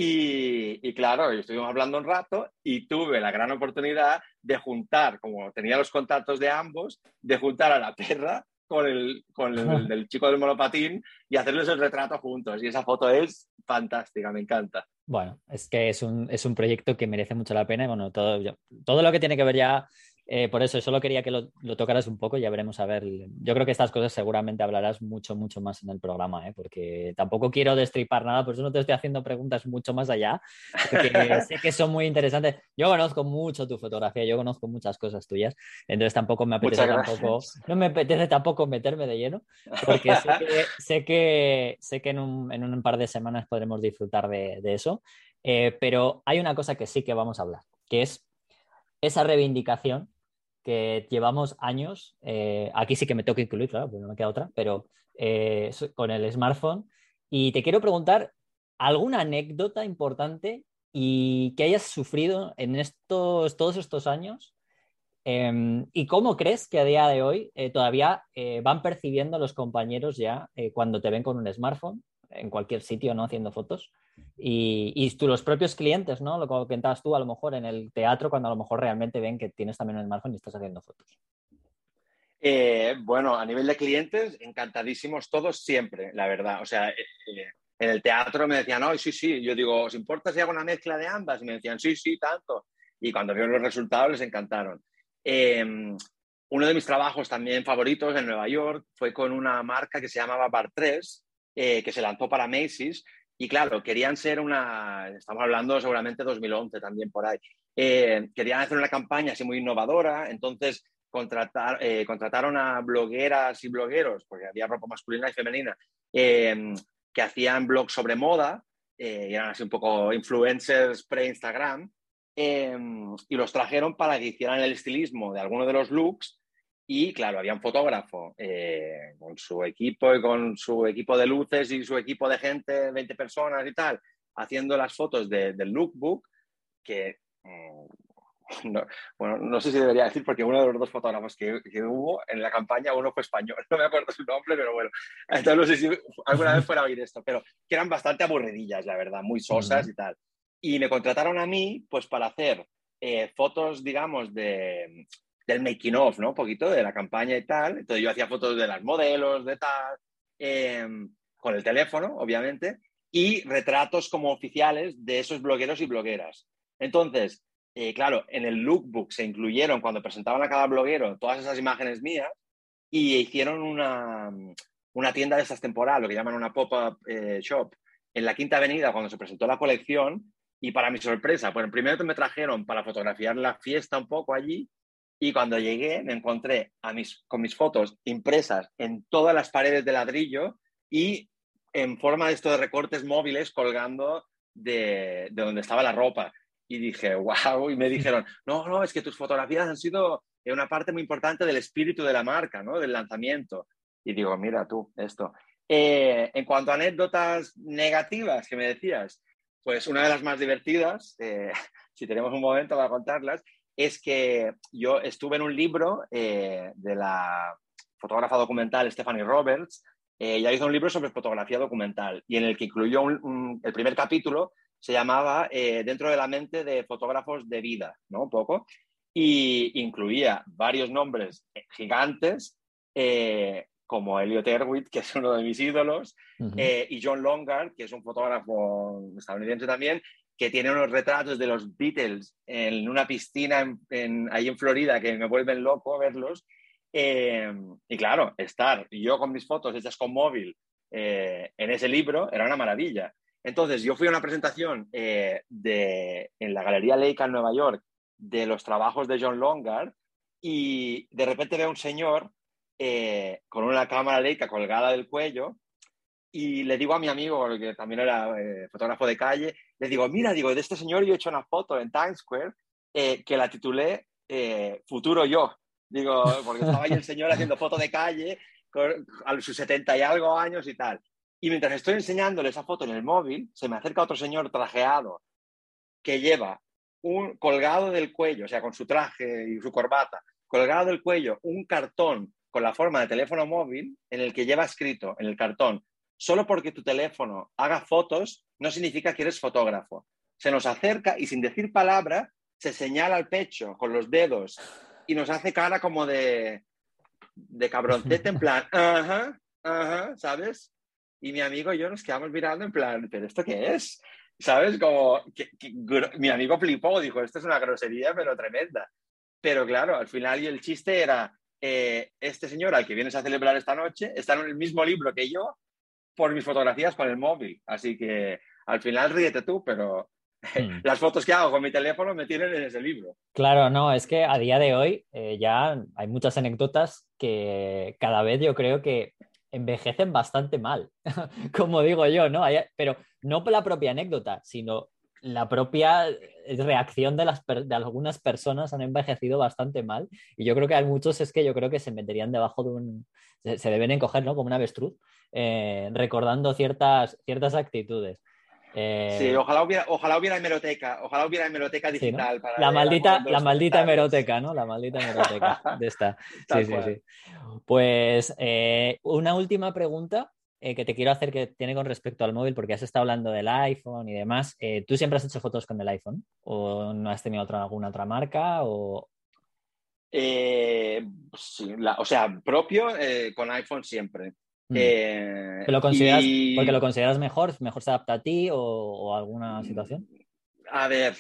Y, y, claro, estuvimos hablando un rato y tuve la gran oportunidad de juntar, como tenía los contactos de ambos, de juntar a la perra con el, con el del chico del monopatín y hacerles el retrato juntos. Y esa foto es fantástica, me encanta. Bueno, es que es un, es un proyecto que merece mucho la pena y bueno, todo, todo lo que tiene que ver ya eh, por eso, solo quería que lo, tocaras un poco ya veremos a ver. Yo creo que estas cosas seguramente hablarás mucho, mucho más en el programa, ¿eh? porque tampoco quiero destripar nada, por eso no te estoy haciendo preguntas mucho más allá, porque sé que son muy interesantes. Yo conozco mucho tu fotografía, yo conozco muchas cosas tuyas, entonces tampoco me apetece tampoco, no me apetece tampoco meterme de lleno, porque sé que, sé que, en, un, par de semanas podremos disfrutar de, eso. Eh, pero hay una cosa que sí que vamos a hablar, que es esa reivindicación que llevamos años, eh, aquí sí que me toca incluir, claro, pues no me queda otra, pero eh, con el smartphone. Y te quiero preguntar, ¿alguna anécdota importante y que hayas sufrido en estos, todos estos años? Em, ¿Y cómo crees que a día de hoy eh, todavía van percibiendo los compañeros ya cuando te ven con un smartphone en cualquier sitio, ¿no? Haciendo fotos. Y, y tú, los propios clientes, ¿no? Lo que comentabas tú a lo mejor en el teatro, cuando a lo mejor realmente ven que tienes también un smartphone y estás haciendo fotos. Eh, bueno, a nivel de clientes, encantadísimos todos siempre, la verdad. O sea, eh, eh, en el teatro me decían, no, sí, sí. Yo digo, ¿os importa si hago una mezcla de ambas? Y me decían, sí, sí, tanto. Y cuando vieron los resultados les encantaron. uno de mis trabajos también favoritos en Nueva York fue con una marca que se llamaba Bar 3, que se lanzó para Macy's. Y claro, querían ser una, estamos hablando seguramente 2011 también por ahí, querían hacer una campaña así muy innovadora, entonces contratar, contrataron a blogueras y blogueros, porque había ropa masculina y femenina, que hacían blogs sobre moda, eran así un poco influencers pre-Instagram, y los trajeron para que hicieran el estilismo de alguno de los looks. Y claro, había un fotógrafo eh, con su equipo y con su equipo de luces y su equipo de gente, 20 personas y tal, haciendo las fotos del lookbook, que mm, no, bueno, no sé si debería decir porque uno de los dos fotógrafos que, que, hubo en la campaña, uno fue español, no me acuerdo su nombre, pero bueno, entonces no sé si alguna vez fuera a oír esto, pero que eran bastante aburridillas, la verdad, muy sosas y tal. Y me contrataron a mí, pues, para hacer eh, fotos, digamos, de, del making of, ¿no? Un poquito de la campaña y tal. Entonces yo hacía fotos de las modelos, de tal, em, con el teléfono, obviamente, y retratos como oficiales de esos blogueros y blogueras. Entonces, eh, claro, en el lookbook se incluyeron cuando presentaban a cada bloguero todas esas imágenes mías y hicieron una, una tienda de esas temporal, lo que llaman una pop-up eh, shop, en la Quinta Avenida cuando se presentó la colección y para mi sorpresa, bueno, primero me trajeron para fotografiar la fiesta un poco allí y cuando llegué me encontré a mis, con mis fotos impresas en todas las paredes de ladrillo y en forma de estos recortes móviles colgando de, de donde estaba la ropa. Y dije, wow, y me dijeron, no, no, es que tus fotografías han sido una parte muy importante del espíritu de la marca, ¿no? Del lanzamiento. Y digo, mira tú, esto. Eh, en cuanto a anécdotas negativas que me decías, pues una de las más divertidas, eh, si tenemos un momento para contarlas, es que yo estuve en un libro eh, de la fotógrafa documental Stephanie Roberts. Eh, ella hizo un libro sobre fotografía documental y en el que incluyó el primer capítulo, se llamaba Dentro de la mente de fotógrafos de vida, ¿no? Un poco. Y incluía varios nombres gigantes como Elliot Erwitt, que es uno de mis ídolos, eh, y John Longard, que es un fotógrafo estadounidense también, que tiene unos retratos de los Beatles en una piscina en, ahí en Florida que me vuelven loco verlos. Eh, y claro, estar yo con mis fotos hechas con móvil eh, en ese libro era una maravilla. Entonces, yo fui a una presentación de, en la Galería Leica en Nueva York de los trabajos de John Longard y de repente veo un señor eh, con una cámara Leica colgada del cuello y le digo a mi amigo, que también era eh, fotógrafo de calle, le digo, mira, digo, de este señor yo he hecho una foto en Times Square eh, que la titulé Futuro Yo. Digo, porque estaba ahí el señor haciendo foto de calle a sus 70 y algo años y tal. Y mientras estoy enseñándole esa foto en el móvil, se me acerca otro señor trajeado que lleva un colgado del cuello, o sea, con su traje y su corbata, colgado del cuello, un cartón con la forma de teléfono móvil en el que lleva escrito en el cartón, solo porque tu teléfono haga fotos no significa que eres fotógrafo. Se nos acerca y sin decir palabra se señala al pecho con los dedos y nos hace cara como de, de cabroncete en plan, ajá, ajá, ¿sabes? Y mi amigo y yo nos quedamos mirando en plan, ¿pero esto qué es? ¿Sabes? Como mi amigo flipó, dijo, esto es una grosería, pero tremenda. Pero claro, al final y el chiste era, eh, este señor al que vienes a celebrar esta noche está en el mismo libro que yo por mis fotografías con el móvil. Así que al final ríete tú, pero hmm. las fotos que hago con mi teléfono me tienen en ese libro. Claro, no, es que a día de hoy eh, ya hay muchas anécdotas que cada vez yo creo que envejecen bastante mal, como digo yo, ¿no? pero no por la propia anécdota, sino la propia reacción de, las de algunas personas han envejecido bastante mal y yo creo que hay muchos es que yo creo que se meterían debajo de un... se, deben encoger, ¿no? Como un avestruz, eh, recordando ciertas, ciertas actitudes. Eh, sí, ojalá hubiera, ojalá hubiera hemeroteca, ojalá hubiera hemeroteca digital. para la, maldita, la maldita hemeroteca, ¿no? La maldita hemeroteca de esta. sí, sí, sí. Pues eh, una última pregunta eh, que te quiero hacer que tiene con respecto al móvil, porque has estado hablando del iPhone y demás. Eh, ¿Tú siempre has hecho fotos con el iPhone? ¿O no has tenido otra, alguna otra marca? O... Eh, o sea, propio con iPhone siempre. Mm. lo consideras, ¿Porque lo consideras mejor? ¿Mejor se adapta a ti o, alguna situación? A ver,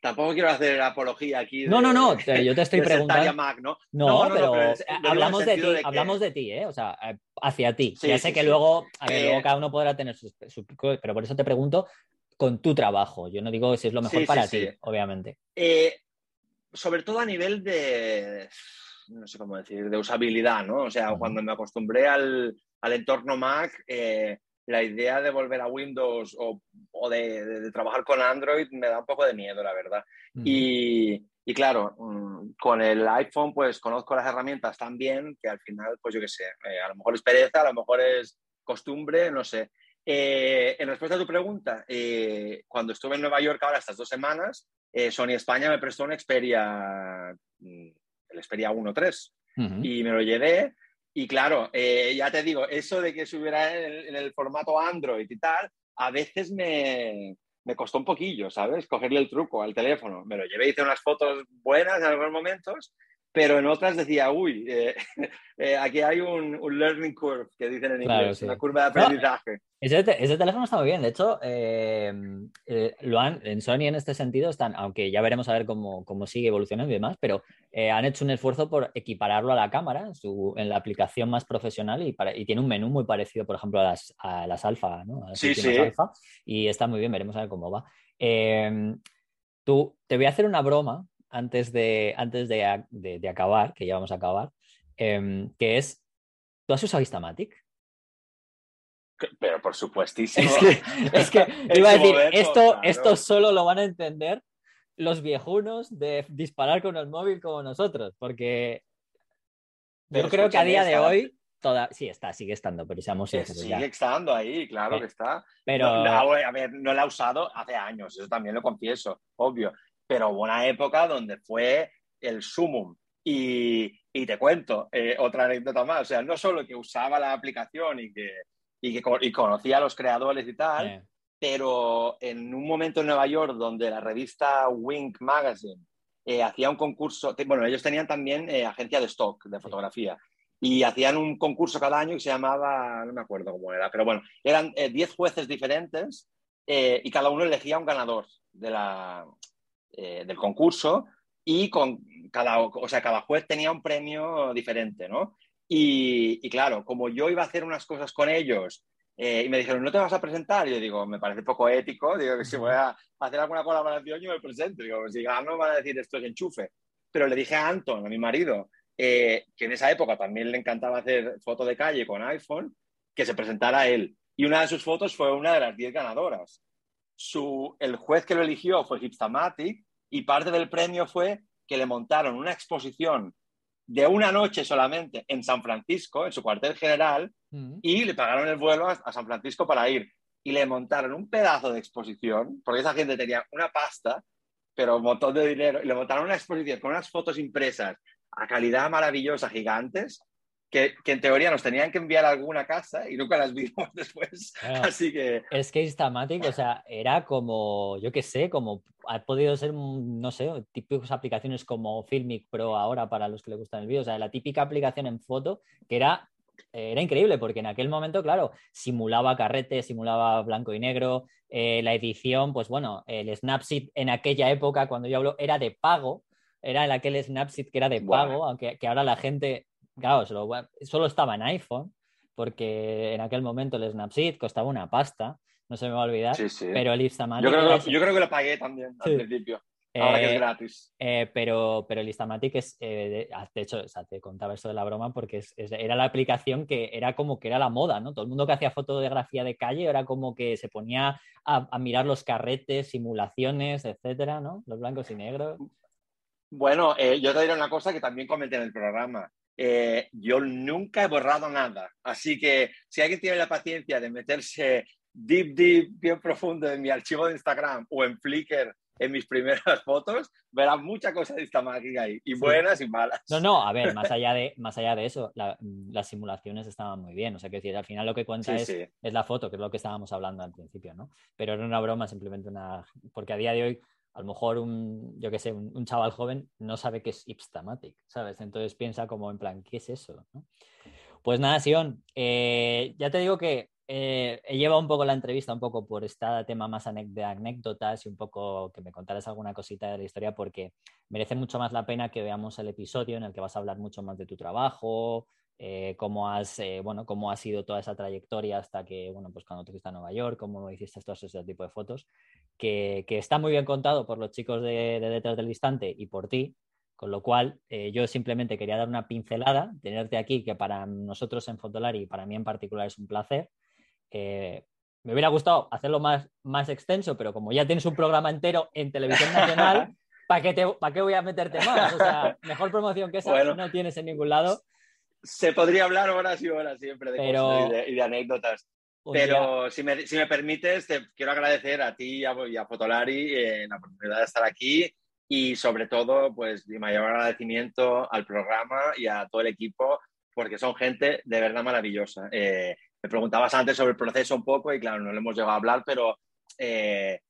tampoco quiero hacer apología aquí. no, no, no, yo te estoy preguntando. ¿no? No, pero, hablamos de ti, hablamos de ti, ¿eh? O sea, eh, hacia ti. ya sé que luego, a ver, luego eh, cada uno podrá tener su, Pero por eso te pregunto con tu trabajo. Yo no digo si es lo mejor para ti, obviamente. Eh, sobre todo a nivel de, no sé cómo decir, de usabilidad, ¿no? O sea, cuando me acostumbré al, al entorno Mac, la idea de volver a Windows o, de, trabajar con Android me da un poco de miedo, la verdad. y, claro, mm, con el iPhone pues conozco las herramientas tan bien que al final, pues yo qué sé, eh, a lo mejor es pereza, a lo mejor es costumbre, no sé. Eh, en respuesta a tu pregunta, eh, cuando estuve en Nueva York ahora estas dos semanas, Sony España me prestó un Xperia, mm, el Xperia 1.3 y me lo llevé y claro, eh, ya te digo, eso de que subiera en el, formato Android y tal, a veces me, me, costó un poquillo, ¿sabes? Cogerle el truco al teléfono. Me lo llevé, hice unas fotos buenas en algunos momentos, pero en otras decía, uy, eh, eh, aquí hay un, learning curve, que dicen en inglés, una curva de aprendizaje. ese, teléfono está muy bien, de hecho, eh, lo han, en Sony en este sentido están, aunque ya veremos a ver cómo, cómo sigue evolucionando y demás, pero han hecho un esfuerzo por equipararlo a la cámara en, su, en la aplicación más profesional y, y, tiene un menú muy parecido, por ejemplo, a las, a las alfa, ¿no? sí, sí. y está muy bien, veremos a ver cómo va. tú, te voy a hacer una broma antes de, antes de, acabar, que ya vamos a acabar, em, que es, ¿tú has usado Instamatic? Pero por supuestísimo. Es que, iba a decir, esto, esto solo lo van a entender los viejunos de disparar con el móvil como nosotros, porque yo creo que a día de hoy toda... sí está, sigue estando, pero seamos sinceros. Sigue estando ahí, claro que está. Pero a ver, no la he usado hace años, eso también lo confieso, obvio pero hubo una época donde fue el sumum. Y, y te cuento eh, otra anécdota más, o sea, no solo que usaba la aplicación y que, y que y conocía a los creadores y tal, pero en un momento en Nueva York donde la revista Wink Magazine eh, hacía un concurso, bueno, ellos tenían también eh, agencia de stock de fotografía y hacían un concurso cada año que se llamaba, no me acuerdo cómo era, pero bueno, eran 10 jueces diferentes y cada uno elegía un ganador de la, eh, del concurso y con cada, o sea, cada juez tenía un premio diferente, ¿no? Y, claro, como yo iba a hacer unas cosas con ellos eh, y me dijeron, ¿no te vas a presentar? Y yo digo, me parece poco ético, digo que si voy a hacer alguna colaboración yo me presento, digo, si gano van a decir esto es enchufe. Pero le dije a Anton, a mi marido, eh, que en esa época también le encantaba hacer foto de calle con iPhone, que se presentara él. Y una de sus fotos fue una de las 10 ganadoras el juez que lo eligió fue Hipstamatic y parte del premio fue que le montaron una exposición de una noche solamente en San Francisco, en su cuartel general, mm. y le pagaron el vuelo a, San Francisco para ir. Y le montaron un pedazo de exposición, porque esa gente tenía una pasta, pero un montón de dinero, y le montaron una exposición con unas fotos impresas a calidad maravillosa, gigantes, que, en teoría nos tenían que enviar a alguna casa y nunca las vimos después. Así que. Es que Instamatic, o sea, era como, yo qué sé, como ha podido ser, no sé, típicas aplicaciones como Filmic Pro ahora para los que le gustan el vídeo, o sea, la típica aplicación en foto que era. Era increíble porque en aquel momento, claro, simulaba carrete, simulaba blanco y negro, eh, la edición, pues bueno, el Snapseed en aquella época, cuando yo hablo, era de pago, era en aquel Snapseed que era de pago, aunque que ahora la gente claro, solo, estaba en iPhone, porque en aquel momento el Snapseed costaba una pasta, no se me va a olvidar, pero el Instamatic... Yo creo, que lo, pagué también al principio. Ahora que es eh, gratis. Eh, pero, pero el Instamatic es, eh, de, hecho, te contaba esto de la broma porque era la aplicación que era como que era la moda, ¿no? Todo el mundo que hacía fotografía de calle era como que se ponía a, a mirar los carretes, simulaciones, etcétera, ¿no? Los blancos y negros. Bueno, yo te diré una cosa que también comenté en el programa. Eh, yo nunca he borrado nada. Así que si alguien tiene la paciencia de meterse deep, deep, bien profundo en mi archivo de Instagram o en Flickr en mis primeras fotos, verá mucha cosa de esta máquina ahí, y buenas y malas. No, no, a ver, más allá de, más allá de eso, las simulaciones estaban muy bien. O sea, que decir, al final lo que cuenta es, es, la foto, que es lo que estábamos hablando al principio, ¿no? Pero era una broma, simplemente una. Porque a día de hoy a lo mejor un, yo qué sé, un, chaval joven no sabe qué es Ipstamatic, ¿sabes? Entonces piensa como en plan, ¿qué es eso? Pues nada, Sion, eh, ya te digo que eh, he llevado un poco la entrevista, un poco por este tema más de anécdotas y un poco que me contaras alguna cosita de la historia, porque merece mucho más la pena que veamos el episodio en el que vas a hablar mucho más de tu trabajo, eh, cómo has, bueno, cómo ha sido toda esa trayectoria hasta que, bueno, pues cuando te fuiste a Nueva York, cómo hiciste todo ese tipo de fotos, que, está muy bien contado por los chicos de, Detrás del Instante y por ti, con lo cual eh, yo simplemente quería dar una pincelada, tenerte aquí, que para nosotros en Fotolari y para mí en particular es un placer. me hubiera gustado hacerlo más, más extenso, pero como ya tienes un programa entero en televisión nacional, ¿para qué, qué voy a meterte más? O sea, mejor promoción que esa no tienes en ningún lado se podría hablar horas y horas siempre de cosas y de, anécdotas. Pero si me, si me, permites, te quiero agradecer a ti y a, Fotolari eh, la oportunidad de estar aquí y sobre todo, pues mi mayor agradecimiento al programa y a todo el equipo porque son gente de verdad maravillosa. Eh, me preguntabas antes sobre el proceso un poco y claro, no le hemos llegado a hablar, pero eh,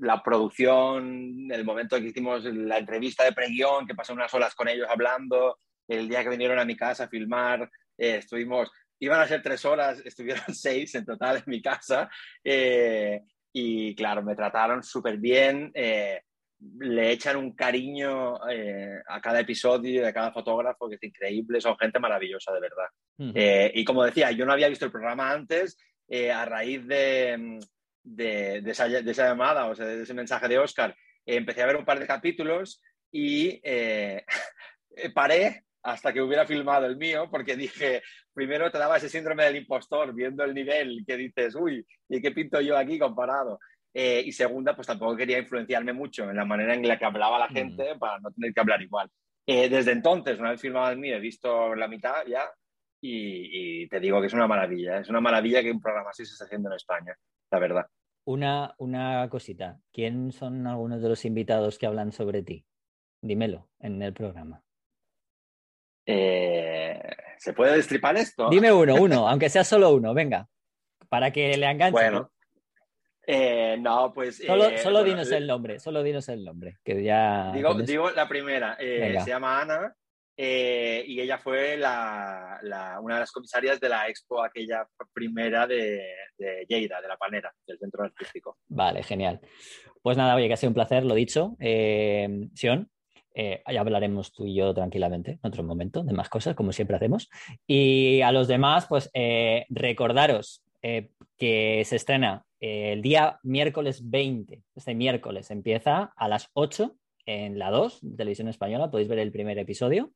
la producción, el momento que hicimos la entrevista de preguión, que pasé unas horas con ellos hablando, el día que vinieron a mi casa a filmar, eh, estuvimos, iban a ser tres horas, estuvieron seis en total en mi casa. Eh, y claro, me trataron súper bien. Eh, le echan un cariño a cada episodio a cada fotógrafo que es increíble. Son gente maravillosa, de verdad. y como decía, yo no había visto el programa antes a raíz de, de, esa, de, esa, llamada, o sea, de ese mensaje de Oscar. empecé a ver un par de capítulos y paré hasta que hubiera filmado el mío, porque dije, primero te daba ese síndrome del impostor, viendo el nivel que dices, uy, ¿y qué pinto yo aquí comparado? Eh, y segunda, pues tampoco quería influenciarme mucho en la manera en la que hablaba la mm. gente para no tener que hablar igual. Eh, desde entonces, una vez filmado el mío, he visto la mitad ya y, te digo que es una maravilla. Es una maravilla que un programa así se esté haciendo en España, la verdad. Una, una cosita. ¿Quién son algunos de los invitados que hablan sobre ti? Dímelo en el programa. Eh, ¿Se puede destripar esto? Dime uno, uno, aunque sea solo uno, venga, para que le enganche. Bueno, eh, no, pues. Solo, eh, solo dinos el nombre, solo dinos el nombre, que ya. Digo, digo la primera, se llama Ana y ella fue la, una de las comisarias de la expo, aquella primera de, de Lleida, de la Panera, del centro artístico. Vale, genial. Pues nada, oye, que ha sido un placer, lo dicho. Sion, eh, hablaremos tú y yo tranquilamente en otro momento de más cosas, como siempre hacemos. Y a los demás, pues eh, recordaros eh, que se estrena el día miércoles 20. Este miércoles empieza a las 8 en la 2, Televisión Española. Podéis ver el primer episodio.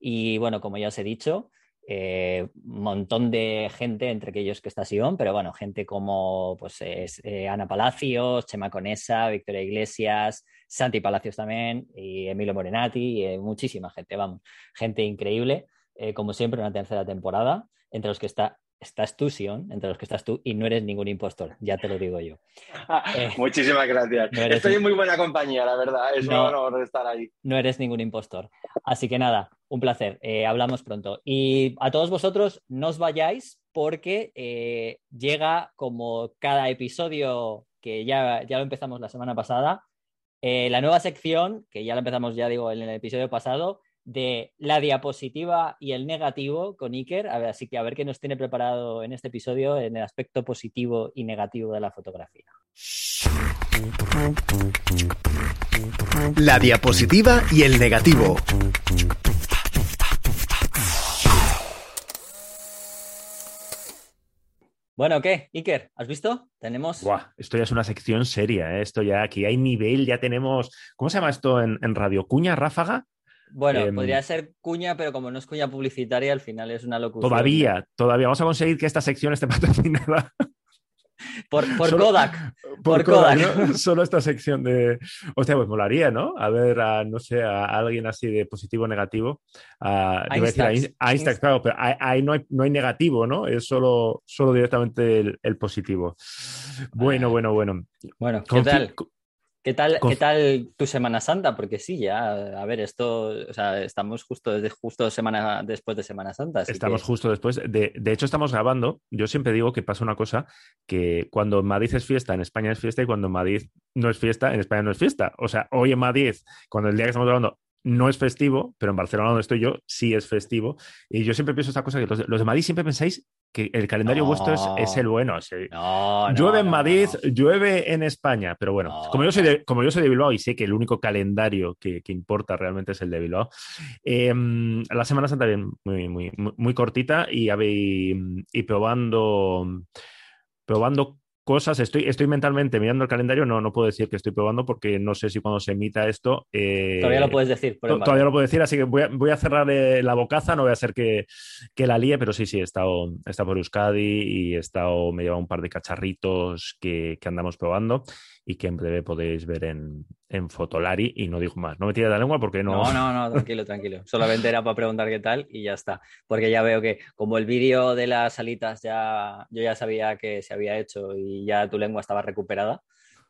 Y bueno, como ya os he dicho, un montón de gente, entre aquellos que está Sion, pero bueno, gente como pues, Ana Palacios, Chema Conesa, Victoria Iglesias, Santi Palacios también, y Emilio Morenati, y muchísima gente, vamos, gente increíble, eh, como siempre, una tercera temporada, entre los que está estás tú, Sion, entre los que estás tú, y no eres ningún impostor, ya te lo digo yo. Eh, Muchísimas gracias. Estoy en muy buena compañía, la verdad, es un honor estar ahí. No eres ningún impostor. Así que nada, un placer, eh, hablamos pronto. Y a todos vosotros, no os vayáis porque llega como cada episodio que ya, ya lo empezamos la semana pasada, eh, la nueva sección, que ya la empezamos, ya digo, en el episodio pasado, de la diapositiva y el negativo con Iker. A ver, así que a ver qué nos tiene preparado en este episodio en el aspecto positivo y negativo de la fotografía. La diapositiva y el negativo. Bueno, ¿qué? Iker, ¿has visto? Tenemos. esto ya es una sección seria, ¿eh? Esto ya aquí hay nivel, ya tenemos. ¿Cómo se llama esto en, radio? ¿Cuña ráfaga? Bueno, em, podría ser cuña, pero como no es cuña publicitaria, al final es una locura. Todavía, todavía. Vamos a conseguir que esta sección esté patrocinada por, Kodak. Por, Kodak. Solo esta sección de. Hostia, pues molaría, ¿no? A ver, a, no sé, a alguien así de positivo o negativo. A, claro, pero ahí no hay, no hay negativo, ¿no? Es solo, solo directamente el, positivo. Bueno, bueno, bueno. Bueno, ¿qué tal? ¿Qué tal, ¿Qué tal tu Semana Santa? Porque sí, ya, a ver, esto, o sea, estamos justo, desde, justo semana después de Semana Santa. Estamos justo después. De, de, hecho, estamos grabando. Yo siempre digo que pasa una cosa, que cuando Madrid es fiesta, en España es fiesta, y cuando Madrid no es fiesta, en España no es fiesta. O sea, hoy en Madrid, cuando el día que estamos grabando no es festivo, pero en Barcelona donde estoy yo sí es festivo. Y yo siempre pienso esta cosa, que los de, Madrid siempre pensáis que el calendario vuestro es, el bueno. llueve en Madrid, llueve en España, pero bueno, como, yo soy de, como yo soy de Bilbao y sé que el único calendario que, importa realmente es el de Bilbao, em, la Semana Santa bien, muy, muy, muy, cortita y, y probando probando cosas. Estoy, estoy mentalmente mirando el calendario, no, no puedo decir que estoy probando porque no sé si cuando se emita esto. Eh, todavía lo puedes decir. todavía lo puedo decir, así que voy a, voy a cerrar eh, la bocaza, no voy a hacer que, que, la líe, pero sí, sí, he estado, he estado por Euskadi y he estado, me lleva un par de cacharritos que, que andamos probando y que en breve podéis ver en, en Fotolari y no digo más. No me tires la lengua porque no... No, no, no, tranquilo, tranquilo. Solamente era para preguntar qué tal y ya está. Porque ya veo que como el vídeo de las salitas ya yo ya sabía que se había hecho y ya tu lengua estaba recuperada,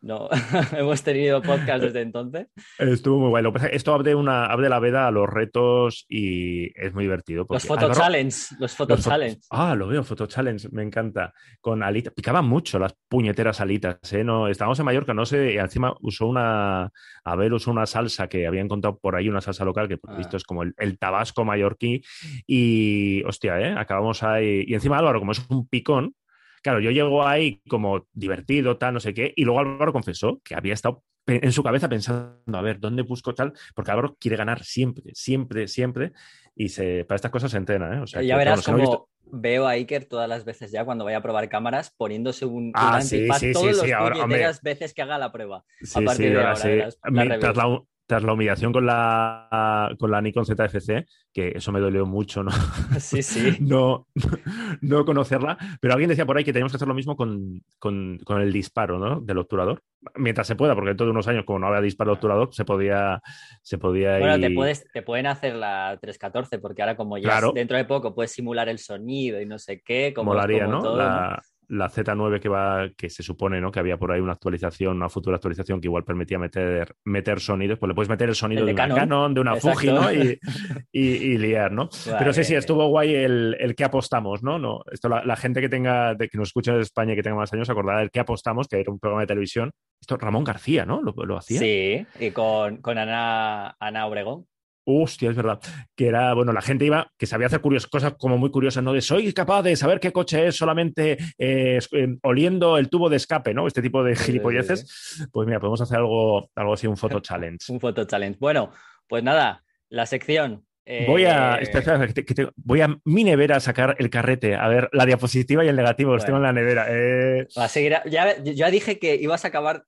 no, hemos tenido podcast desde entonces. Estuvo muy guay. Esto abre, una, abre la veda a los retos y es muy divertido. los Photo Challenge. Los Photo Challenge. Ah, lo veo, Photo Challenge, me encanta. Con alitas. Picaban mucho las puñeteras alitas. ¿eh? No, estábamos en Mallorca, no sé, y encima usó una. A ver, usó una salsa que había encontrado por ahí, una salsa local que por visto ah. es como el, el, tabasco mallorquí. Y hostia, ¿eh? Acabamos ahí. Y encima Álvaro, como es un picón, Claro, yo llego ahí como divertido, tal, no sé qué, y luego Álvaro confesó que había estado en su cabeza pensando, a ver, ¿dónde busco tal? Porque Álvaro quiere ganar siempre, siempre, siempre, y se, para estas cosas se entrena, ¿eh? O sea, ya verás cómo veo a Iker todas las veces ya cuando vaya a probar cámaras poniéndose un, ah, antifaz sí, sí, todos sí, los veces que haga la prueba. a partir de ahora, tras la humillación con la, con la Nikon ZFC, que eso me dolió mucho, ¿no? Sí, sí. no, no conocerla, pero alguien decía por ahí que tenemos que hacer lo mismo con, el disparo, ¿no? Del obturador. Mientras se pueda, porque dentro de unos años, como no había disparo de obturador, se podía, se podía Bueno, te, puedes, te pueden hacer la 314, porque ahora como ya dentro de poco puedes simular el sonido y no sé qué, como, Molaría, ¿no? la Z9 que va, que se supone, ¿no? Que había por ahí una actualización, una futura actualización que igual permitía meter, meter sonidos, pues le puedes meter el sonido de, una Canon, de una Fuji, ¿no? Y, y, liar, ¿no? Pero sí, sí, estuvo guay el, el que apostamos, ¿no? no esto la, gente que tenga, de, que nos escuche de España y que tenga más años, acordará del que apostamos, que era un programa de televisión. Esto Ramón García, ¿no? Lo, lo hacía. Sí, y con, con Ana, Ana Obregón. Hostia, es verdad. Que era, bueno, la gente iba, que sabía hacer curiosas, cosas como muy curiosas, ¿no? De soy capaz de saber qué coche es solamente eh, eh, oliendo el tubo de escape, ¿no? Este tipo de gilipolleces. Pues mira, podemos hacer algo, algo así, un foto challenge. un foto challenge. Bueno, pues nada, la sección Voy a. Eh, voy a mi nevera a sacar el carrete, a ver la diapositiva y el negativo, los tengo en la nevera. Eh. a seguir, ya, dije que ibas a acabar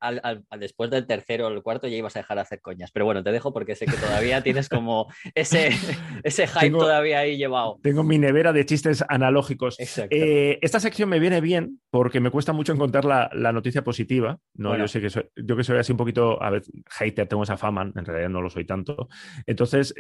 después del tercero o el cuarto, ya ibas a dejar de hacer coñas. Pero bueno, te dejo porque sé que todavía tienes como ese, ese hype todavía ahí llevado. Tengo mi nevera de chistes analógicos. Eh, esta sección me viene bien porque me cuesta mucho encontrar la, noticia positiva. ¿no? Yo sé que soy, yo que soy así un poquito, a ver, hater, tengo esa fama, en realidad no lo soy tanto. Entonces,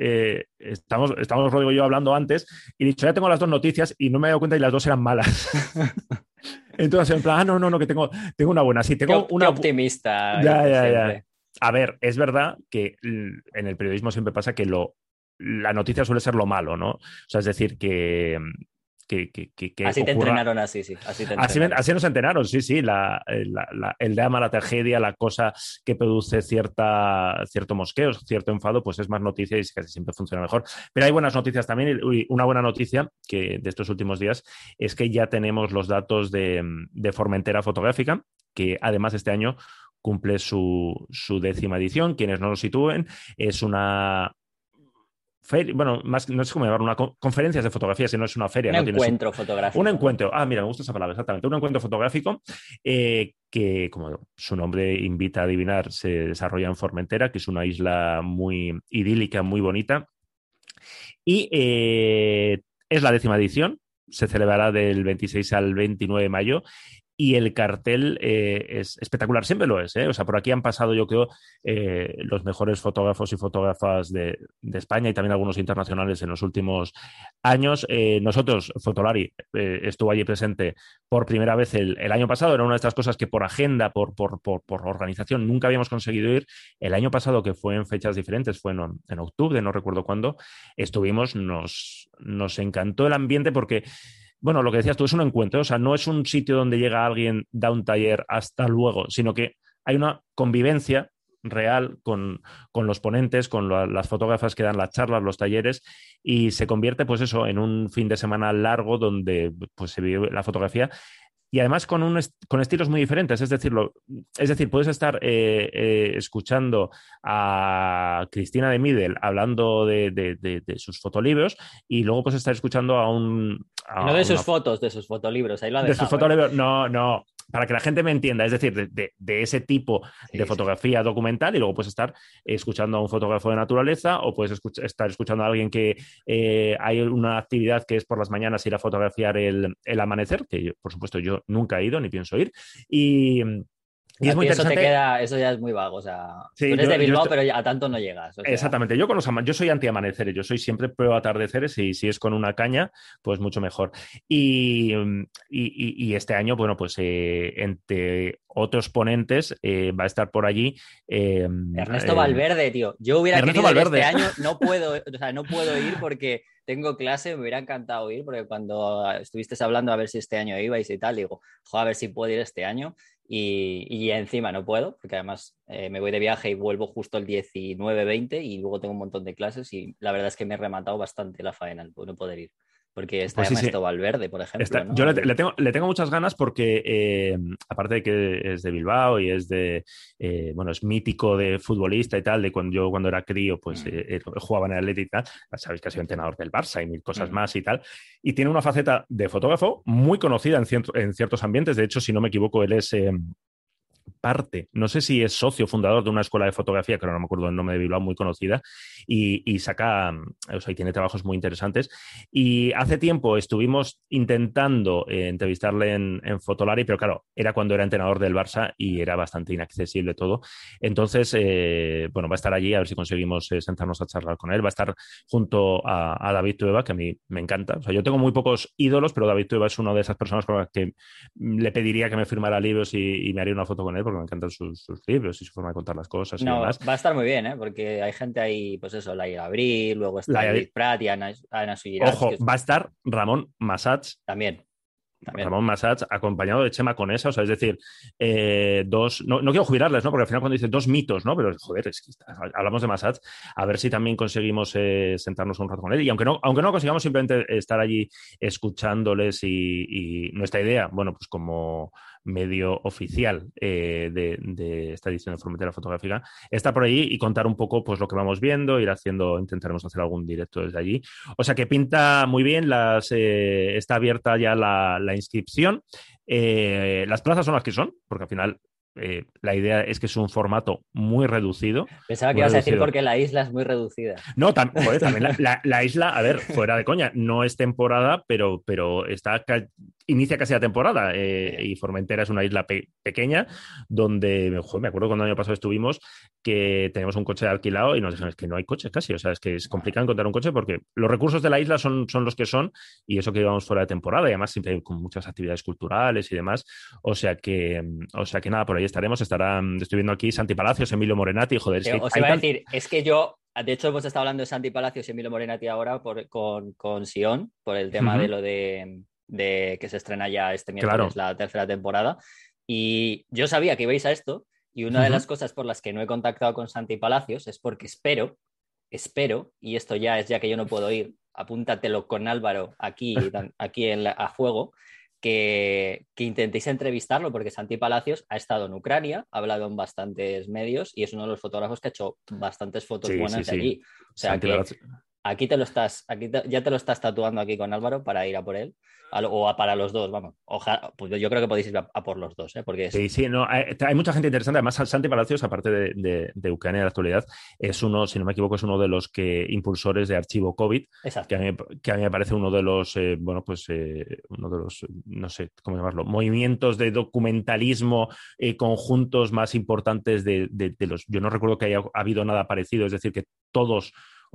estamos, estamos Rodrigo y yo hablando antes y he dicho, ya tengo las dos noticias y no me he dado cuenta y las dos eran malas. Entonces, en plan, ah, no, no, no, que tengo, tengo una buena. Sí, tengo una. optimista. Ya, ya, ya. A ver, es verdad que en el periodismo siempre pasa que lo, la noticia suele ser lo malo, ¿no? O sea, es decir, que, así te entrenaron así, sí. Así, te así, nos entrenaron, sí, sí. La, el drama, la tragedia, la cosa que produce cierta, cierto mosqueo, cierto enfado, pues es más noticia y casi siempre funciona mejor. Pero hay buenas noticias también. una buena noticia que de estos últimos días es que ya tenemos los datos de, de Formentera Fotográfica, que además este año cumple su, su, décima edición. Quienes no lo sitúen, es una, bueno, más, no sé cómo llamarlo, una conferencias de fotografía, si no es una feria. Un encuentro fotográfico. Un encuentro, ah, mira, me gusta esa palabra, exactamente, un encuentro fotográfico eh, que, como su nombre invita a adivinar, se desarrolla en Formentera, que es una isla muy idílica, muy bonita. Y eh, es la décima edición, se celebrará del 26 al 29 de mayo y el cartel eh, es espectacular, siempre lo es. ¿eh? O sea, por aquí han pasado, yo creo, eh, los mejores fotógrafos y fotógrafas de, España y también algunos internacionales en los últimos años. nosotros, Fotolari, estuvo allí presente por primera vez el, año pasado. Era una de estas cosas que por agenda, por, organización, nunca habíamos conseguido ir. El año pasado, que fue en fechas diferentes, fue en, en octubre, no recuerdo cuándo, estuvimos, nos, nos encantó el ambiente porque bueno, lo que decías tú, es un encuentro, o sea, no es un sitio donde llega alguien, da un taller, hasta luego, sino que hay una convivencia real con, los ponentes, con las fotógrafas que dan las charlas, los talleres, y se convierte, pues eso, en un fin de semana largo donde pues, se vive la fotografía y además con, un con estilos muy diferentes. Es decir, es decir puedes estar eh, eh, escuchando a Cristina de Middle hablando de, sus fotolibros y luego puedes estar escuchando a un... no de sus fotos, de sus fotolibros. Ahí lo de sus fotolibros, no, no para que la gente me entienda, es decir, de, ese tipo de fotografía documental y luego puedes estar escuchando a un fotógrafo de naturaleza o puedes estar escuchando a alguien que eh, hay una actividad que es por las mañanas ir a fotografiar el, el amanecer, que por supuesto yo nunca he ido ni pienso ir. Y, y es muy eso. Te queda, eso ya es muy vago. O sea, tú eres de Bilbao, pero a tanto no llegas. Exactamente. Yo con los yo soy anti-amaneceres. Yo soy siempre pro atardeceres y si es con una caña, pues mucho mejor. Y, y, este año, bueno, pues eh, entre otros ponentes eh, va a estar por allí. Eh, Ernesto Valverde, tío. Yo hubiera Ernesto querido Valverde. este año, no puedo, o sea, no puedo ir porque tengo clase, me hubiera encantado ir, porque cuando estuviste hablando a ver si este año ibais y tal, digo, joder, a ver si puedo ir este año. Y, encima no puedo, porque además eh, me voy de viaje y vuelvo justo el 19-20 y luego tengo un montón de clases y la verdad es que me he rematado bastante la faena no poder ir. Porque está pues Ernesto Valverde, por ejemplo. Yo le, tengo, le, tengo, muchas ganas porque, eh, aparte de que es de Bilbao y es de, eh, bueno, es mítico de futbolista y tal, de cuando yo cuando era crío, pues mm. jugaba en el Atlético y tal, sabéis que ha sido entrenador del Barça y mil cosas mm. más y tal. Y tiene una faceta de fotógrafo muy conocida en, en ciertos ambientes. De hecho, si no me equivoco, él es parte, no sé si es socio fundador de una escuela de fotografía, que no me acuerdo el nombre de Bilbao, muy conocida, y, saca, o sea, y tiene trabajos muy interesantes. Y hace tiempo estuvimos intentando eh, entrevistarle en, Fotolari, pero claro, era cuando era entrenador del Barça y era bastante inaccesible todo. Entonces, eh, bueno, va a estar allí, a ver si conseguimos eh, sentarnos a charlar con él. Va a estar junto a, David Tueva, que a mí me encanta. O sea, yo tengo muy pocos ídolos, pero David Tueva es una de esas personas con las que le pediría que me firmara libros y, y me haría una foto con él, me encantan sus, libros y su forma de contar las cosas. no, va a estar muy bien, ¿eh? porque hay gente ahí, pues eso, la Abril, luego está David Pratt y Ana, Ana Ojo, va a estar Ramón Massats. También. Ramón Massats acompañado de Chema Conesa, o sea, es decir, eh, dos, no, quiero jubilarles, ¿no? Porque al final cuando dice dos mitos, ¿no? Pero joder, es que hablamos de Massats, a ver si también conseguimos eh, sentarnos un rato con él. Y aunque no, aunque no consigamos simplemente estar allí escuchándoles y nuestra idea, bueno, pues como medio oficial eh, de, esta edición de Frontera Fotográfica, está por allí y contar un poco pues, lo que vamos viendo, ir haciendo, intentaremos hacer algún directo desde allí. O sea que pinta muy bien, las, eh, está abierta ya la, inscripción. Eh, las plazas son las que son, porque al final la idea es que es un formato muy reducido. Pensaba que ibas a decir porque la isla es muy reducida. No, también la, isla, a ver, fuera de coña, no es temporada, pero, pero está inicia casi la temporada eh, y Formentera es una isla pequeña donde, me acuerdo cuando el año pasado estuvimos que teníamos un coche alquilado y nos dijeron que no hay coches casi, o sea, es que es complicado encontrar un coche porque los recursos de la isla son, son los que son y eso que íbamos fuera de temporada y además siempre con muchas actividades culturales y demás, o sea que, o sea que nada, por ahí estaremos, estarán, estoy viendo aquí Santi Palacios, Emilio Morenati, joder, es que os iba a decir, es que yo de hecho, hemos estado hablando de Santi Palacios y Emilio Morenati ahora por, con, con Sion, por el tema de lo de de que se estrena ya este miércoles la tercera temporada. Y yo sabía que ibais a esto y una de las cosas por las que no he contactado con Santi Palacios es porque espero, espero, y esto ya es ya que yo no puedo ir, apúntatelo con Álvaro aquí, aquí en a fuego, que, que, intentéis entrevistarlo porque Santi Palacios ha estado en Ucrania, ha hablado en bastantes medios y es uno de los fotógrafos que ha hecho bastantes fotos buenas de allí. O sea que aquí te lo estás, aquí ya te lo estás tatuando aquí con Álvaro para ir a por él o a para los dos, vamos. Ojalá, pues yo creo que podéis ir a, por los dos, ¿eh? porque Sí, sí, no, hay, mucha gente interesante. Además, Santi Palacios, aparte de, de, Ucrania de la actualidad, es uno, si no me equivoco, es uno de los que impulsores de archivo COVID, que a, mí, que a mí me parece uno de los, eh, bueno, pues eh, uno de los, no sé cómo llamarlo, movimientos de documentalismo conjuntos más importantes de, de los. Yo no recuerdo que haya habido nada parecido, es decir, que todos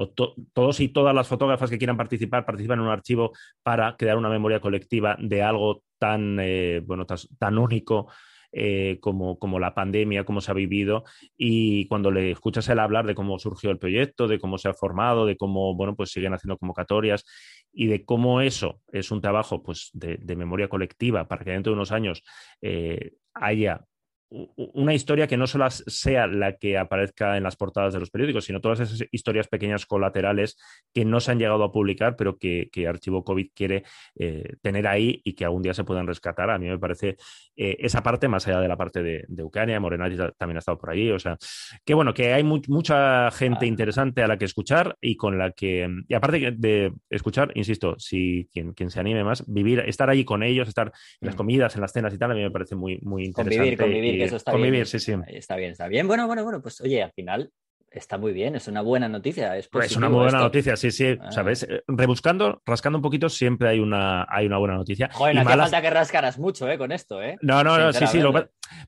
todos y todas las fotógrafas que quieran participar participan en un archivo para crear una memoria colectiva de algo tan, eh, bueno, tan, único eh, como, como, la pandemia, cómo se ha vivido, y cuando le escuchas él hablar de cómo surgió el proyecto, de cómo se ha formado, de cómo, bueno, pues siguen haciendo convocatorias y de cómo eso es un trabajo pues, de, memoria colectiva para que dentro de unos años eh, haya una historia que no solo sea la que aparezca en las portadas de los periódicos, sino todas esas historias pequeñas colaterales que no se han llegado a publicar, pero que, Archivo COVID quiere eh, tener ahí y que algún día se puedan rescatar. A mí me parece eh, esa parte, más allá de la parte de, de Ucrania, Morenati también ha estado por ahí. O sea, que bueno, que hay mucha gente interesante a la que escuchar y con la que, y aparte de escuchar, insisto, si quien, quien se anime más, vivir, estar ahí con ellos, estar en las mm. comidas, en las cenas y tal, a mí me parece muy, muy interesante. Convivir, convivir eso está convivir, sí, sí. Está bien, está bien. Bueno, bueno, bueno, pues oye, al final está muy bien, es una buena noticia. Es, pues una muy buena noticia, sí, sí. Ah. ¿Sabes? Eh, rebuscando, rascando un poquito, siempre hay una, hay una buena noticia. Joder, no hace falta que rascaras mucho, ¿eh? Con esto, ¿eh? No, no, no, sí, sí.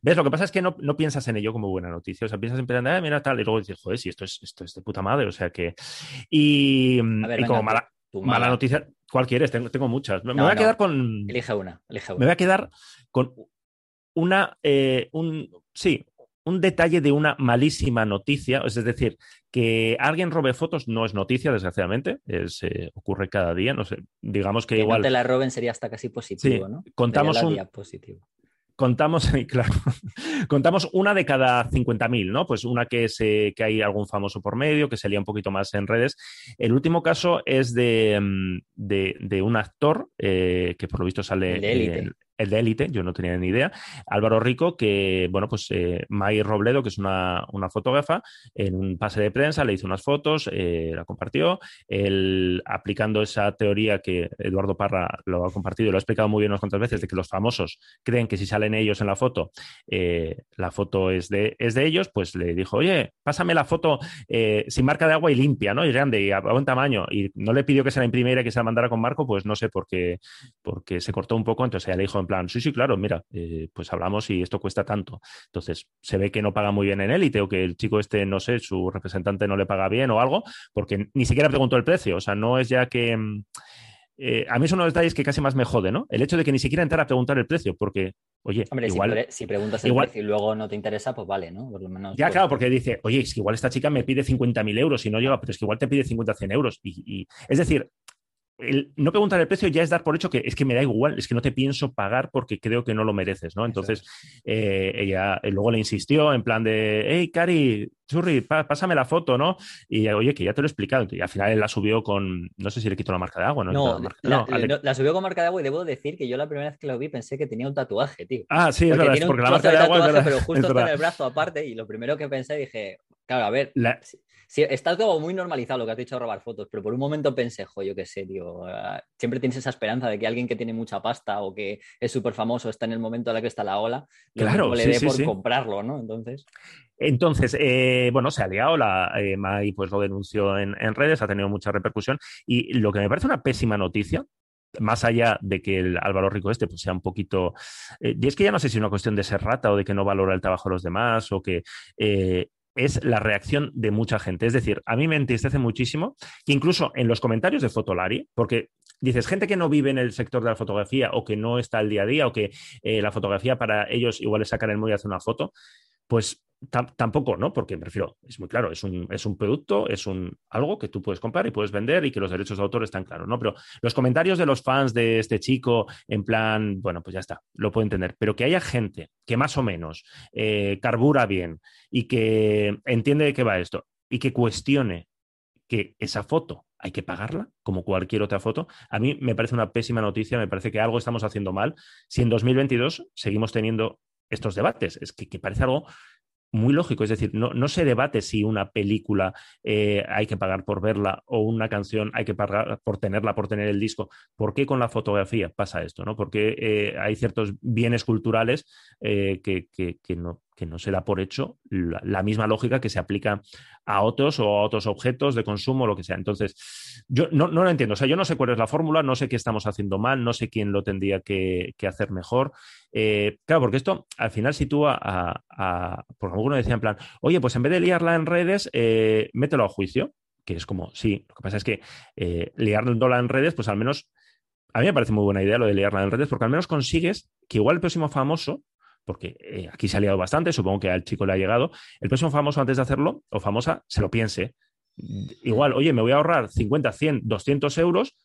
¿Ves? Lo que pasa es que no, no, piensas en ello como buena noticia. O sea, piensas en ah, mira, tal, y luego dices, joder, si esto es, esto es de puta madre. O sea que. Y, como mala, mala, noticia, ¿cuál quieres? Tengo, tengo muchas. Me, voy a quedar con. Elige una, elige una. Me voy a quedar con una, eh, un, sí, un detalle de una malísima noticia, es decir, que alguien robe fotos no es noticia, desgraciadamente, es, eh, ocurre cada día, no sé, digamos que, igual... No te la roben sería hasta casi positivo, ¿no? Contamos un... Positivo. Contamos, claro, contamos una de cada 50.000, ¿no? Pues una que, se, que hay algún famoso por medio, que se lía un poquito más en redes. El último caso es de, mm, de, un actor eh, que por lo visto sale... De el de élite, yo no tenía ni idea. Álvaro Rico, que, bueno, pues eh, May Robledo, que es una, fotógrafa, en un pase de prensa le hizo unas fotos, eh, la compartió. Él, aplicando esa teoría que Eduardo Parra lo ha compartido y lo ha explicado muy bien unas cuantas veces, de que los famosos creen que si salen ellos en la foto, eh, la foto es de, es de ellos, pues le dijo, oye, pásame la foto sin marca de agua y limpia, ¿no? Y grande y a buen tamaño. Y no le pidió que se la imprimiera y que se la mandara con marco, pues no sé por qué, porque se cortó un poco, entonces ella le dijo en plan, sí, sí, claro, mira, eh, pues hablamos y esto cuesta tanto. Entonces, se ve que no paga muy bien en élite o que el chico este, no sé, su representante no le paga bien o algo, porque ni siquiera preguntó el precio. O sea, no es ya que... Mm, eh, a mí es uno de los detalles que casi más me jode, ¿no? El hecho de que ni siquiera entrar a preguntar el precio, porque, oye, igual, si, preguntas el precio y luego no te interesa, pues vale, ¿no? Por lo menos. Ya, pues claro, porque dice, oye, es que igual esta chica me pide 50.000 euros y no llega, pero es que igual te pide 50, 100 euros. y, es decir, el no preguntar el precio ya es dar por hecho que es que me da igual, es que no te pienso pagar porque creo que no lo mereces, ¿no? Entonces, eh, ella eh, luego le insistió en plan de, hey, Cari, churri, pásame la foto, ¿no? Y oye, que ya te lo he explicado. Y al final él la subió con, no sé si le quitó la marca de agua, ¿no? No, la, subió con marca de agua y debo decir que yo la primera vez que lo vi pensé que tenía un tatuaje, tío. Ah, sí, es verdad, es porque la marca de, agua... pero justo está en el brazo aparte y lo primero que pensé dije, claro, a ver... Sí, está todo muy normalizado lo que has dicho de robar fotos, pero por un momento pensé, jo, yo qué sé, tío. Ah, siempre tienes esa esperanza de que alguien que tiene mucha pasta o que es súper famoso está en el momento en el que está la ola, claro, le dé por comprarlo, ¿no? Entonces. Entonces, eh, bueno, se ha liado, la eh, Mai pues lo denunció en, redes, ha tenido mucha repercusión y lo que me parece una pésima noticia, más allá de que el Álvaro Rico este pues, sea un poquito... Eh, y es que ya no sé si es una cuestión de ser rata o de que no valora el trabajo de los demás o que es la reacción de mucha gente. Es decir, a mí me entristece muchísimo que incluso en los comentarios de Fotolari, porque dices, gente que no vive en el sector de la fotografía o que no está al día a día o que eh, la fotografía para ellos igual es sacar el móvil y hacer una foto, pues tampoco, ¿no? Porque me refiero, es muy claro, es un, es un producto, es un algo que tú puedes comprar y puedes vender y que los derechos de autor están claros, ¿no? Pero los comentarios de los fans de este chico, en plan, bueno, pues ya está, lo puedo entender. Pero que haya gente que más o menos eh, carbura bien y que entiende de qué va esto y que cuestione que esa foto hay que pagarla, como cualquier otra foto, a mí me parece una pésima noticia, me parece que algo estamos haciendo mal. Si en 2022 seguimos teniendo estos debates, es que, que parece algo muy lógico. Es decir, no, no se debate si una película eh, hay que pagar por verla o una canción hay que pagar por tenerla, por tener el disco. ¿Por qué con la fotografía pasa esto? ¿no? Porque eh, hay ciertos bienes culturales eh, que, que, no, que no se da por hecho la, misma lógica que se aplica a otros o a otros objetos de consumo lo que sea. Entonces, yo no, lo entiendo. O sea, yo no sé cuál es la fórmula, no sé qué estamos haciendo mal, no sé quién lo tendría que, hacer mejor. Eh, claro, porque esto al final sitúa a, por alguno decía en plan, oye, pues en vez de liarla en redes, eh, mételo a juicio, que es como, sí, lo que pasa es que eh, liarla en redes, pues al menos a mí me parece muy buena idea lo de liarla en redes, porque al menos consigues que igual el próximo famoso porque eh, aquí se ha liado bastante, supongo que al chico le ha llegado, el próximo famoso antes de hacerlo o famosa se lo piense. Igual, oye, me voy a ahorrar 50, 100, 200 euros,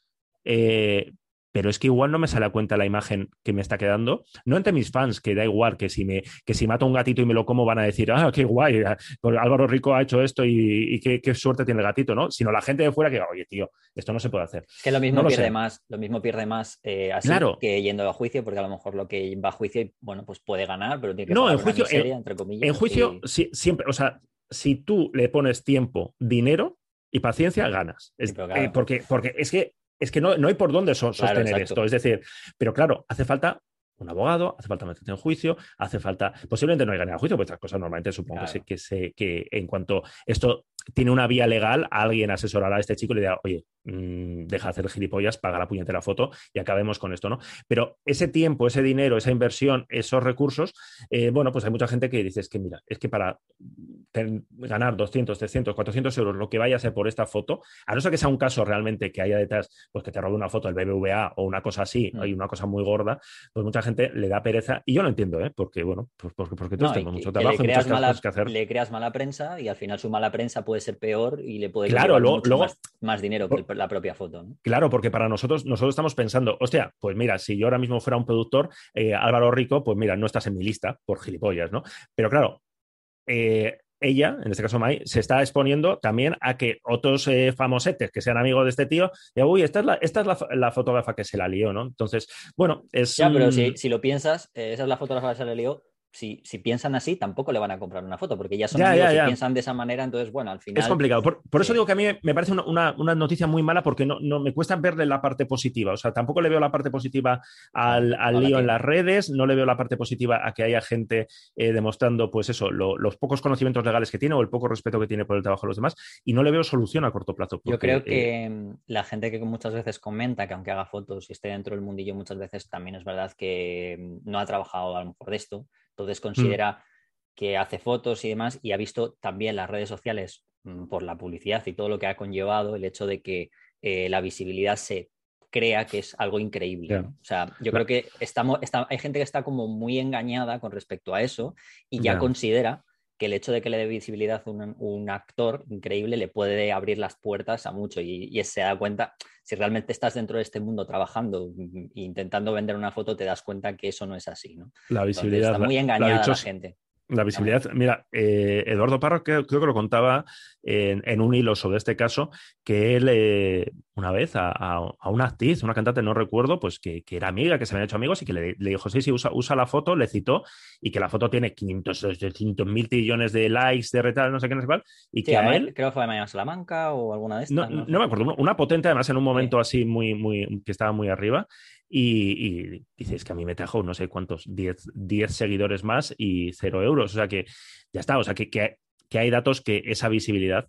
eh, pero es que igual no me sale a cuenta la imagen que me está quedando. No entre mis fans, que da igual que si, me, que si mato un gatito y me lo como van a decir, ah, qué guay, pues Álvaro Rico ha hecho esto y, qué, suerte tiene el gatito, ¿no? Sino la gente de fuera que, oye, tío, esto no se puede hacer. Que lo mismo pierde más, lo mismo pierde más eh, así que yendo a juicio, porque a lo mejor lo que va a juicio, bueno, pues puede ganar, pero tiene que no, en juicio, entre comillas. En juicio, siempre, o sea, si tú le pones tiempo, dinero y paciencia, ganas. Eh, porque, porque es que, es que no, hay por dónde sostener esto. Es decir, pero claro, hace falta un abogado, hace falta meterte en juicio, hace falta, posiblemente no hay ganar juicio, pues estas cosas normalmente supongo que, se, que en cuanto esto tiene una vía legal, alguien asesorará a este chico y le dirá, oye, mm, deja de hacer gilipollas, paga la puñetera foto y acabemos con esto, ¿no? Pero ese tiempo, ese dinero, esa inversión, esos recursos, eh, bueno, pues hay mucha gente que dice, es que mira, es que para ganar 200, 300, 400 euros, lo que vaya a ser por esta foto, a no ser que sea un caso realmente que haya detrás, pues que te robe una foto del BBVA o una cosa así, mm. hay una cosa muy gorda, pues mucha gente le da pereza, y yo lo entiendo, ¿eh? Porque, bueno, pues porque, porque todos tenemos mucho trabajo y muchas cosas que hacer. Le creas mala prensa y al final su mala prensa puede ser peor y le puede claro, luego, más, dinero que la propia foto. Claro, porque para nosotros, nosotros estamos pensando, hostia, pues mira, si yo ahora mismo fuera un productor, eh, Álvaro Rico, pues mira, no estás en mi lista por gilipollas, ¿no? Pero claro, eh, ella, en este caso Mai, se está exponiendo también a que otros eh, famosetes que sean amigos de este tío, digan, uy, esta es, la, esta es la, fotógrafa que se la lió, ¿no? Entonces, bueno, es... Ya, pero si, si, lo piensas, esa es la fotógrafa que se la lió, si, piensan así, tampoco le van a comprar una foto, porque ya son amigos y piensan de esa manera, entonces, bueno, al final... Es complicado. Por, eso digo que a mí me parece una, noticia muy mala porque no, me cuesta verle la parte positiva. O sea, tampoco le veo la parte positiva al, lío en las redes, no le veo la parte positiva a que haya gente eh, demostrando, pues eso, los pocos conocimientos legales que tiene o el poco respeto que tiene por el trabajo de los demás, y no le veo solución a corto plazo. Yo creo que eh, mm, la gente que muchas veces comenta que aunque haga fotos y esté dentro del mundillo, muchas veces también es verdad que mm, no ha trabajado a lo mejor de esto entonces mm. considera que hace fotos y demás y ha visto también las redes sociales mm, por la publicidad y todo lo que ha conllevado el hecho de que eh, la visibilidad se crea que es algo increíble. O sea, yo creo que estamos, hay gente que está como muy engañada con respecto a eso y ya considera que el hecho de que le dé visibilidad a un, actor increíble le puede abrir las puertas a mucho y, se da cuenta, si realmente estás dentro de este mundo trabajando e intentando vender una foto, te das cuenta que eso no es así. ¿no? La visibilidad. está muy engañada la gente. La visibilidad, mira, eh, Eduardo Parro creo, que lo contaba en, un hilo sobre este caso, que él eh, una vez a, una actriz, una cantante, no recuerdo, pues que, era amiga, que se habían hecho amigos y que le, dijo, sí, sí, usa, usa, la foto, le citó y que la foto tiene 500, 500 mil trillones de likes, de retal, no sé qué, no sé cuál, y que a él... Creo que fue de Mañana Salamanca o alguna de estas. No, me acuerdo, una potente además en un momento así muy, muy, que estaba muy arriba y, dices que a mí me trajo no sé cuántos, 10, 10 seguidores más y cero euros. O sea que ya está, o sea que, que, hay datos que esa visibilidad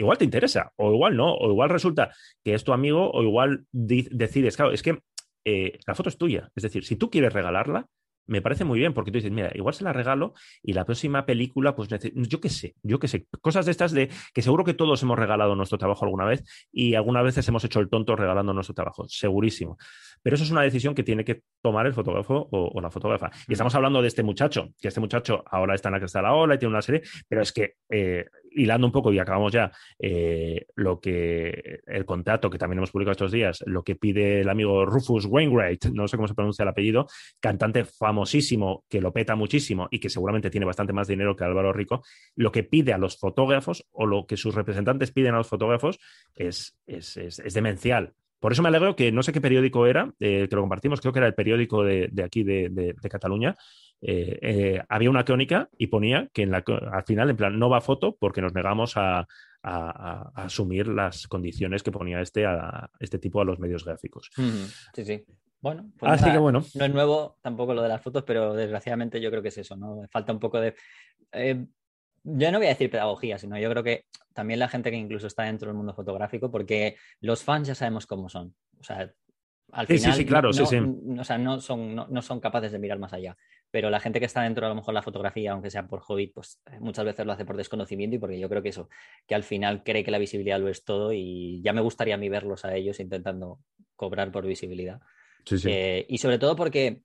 igual te interesa, o igual no, o igual resulta que es tu amigo, o igual decides, claro, es que eh, la foto es tuya. Es decir, si tú quieres regalarla, me parece muy bien, porque tú dices, mira, igual se la regalo y la próxima película, pues yo qué sé, yo qué sé, cosas de estas de que seguro que todos hemos regalado nuestro trabajo alguna vez y algunas veces hemos hecho el tonto regalando nuestro trabajo, segurísimo. Pero eso es una decisión que tiene que tomar el fotógrafo o, la fotógrafa. Y estamos hablando de este muchacho, que este muchacho ahora está en la que está la ola y tiene una serie, pero es que eh, hilando un poco y acabamos ya eh, lo que el contrato que también hemos publicado estos días, lo que pide el amigo Rufus Wainwright, no sé cómo se pronuncia el apellido, cantante famosísimo que lo peta muchísimo y que seguramente tiene bastante más dinero que Álvaro Rico, lo que pide a los fotógrafos o lo que sus representantes piden a los fotógrafos es, es, es, demencial. Por eso me alegro que no sé qué periódico era, eh, que lo compartimos, creo que era el periódico de, de aquí de, de, de Cataluña, eh, eh, había una crónica y ponía que en la, al final, en plan, no va foto porque nos negamos a, asumir las condiciones que ponía este, a, este tipo a los medios gráficos. Sí, sí. Bueno, pues Así que bueno. No es nuevo tampoco lo de las fotos, pero desgraciadamente yo creo que es eso, ¿no? Falta un poco de. Eh, yo no voy a decir pedagogía, sino yo creo que también la gente que incluso está dentro del mundo fotográfico, porque los fans ya sabemos cómo son. O sea, al final. Sí, sí, claro, sí, sí. O sea, no son, no, son capaces de mirar más allá pero la gente que está dentro a lo mejor la fotografía, aunque sea por hobby, pues eh, muchas veces lo hace por desconocimiento y porque yo creo que eso, que al final cree que la visibilidad lo es todo y ya me gustaría a mí verlos a ellos intentando cobrar por visibilidad. Eh, y sobre todo porque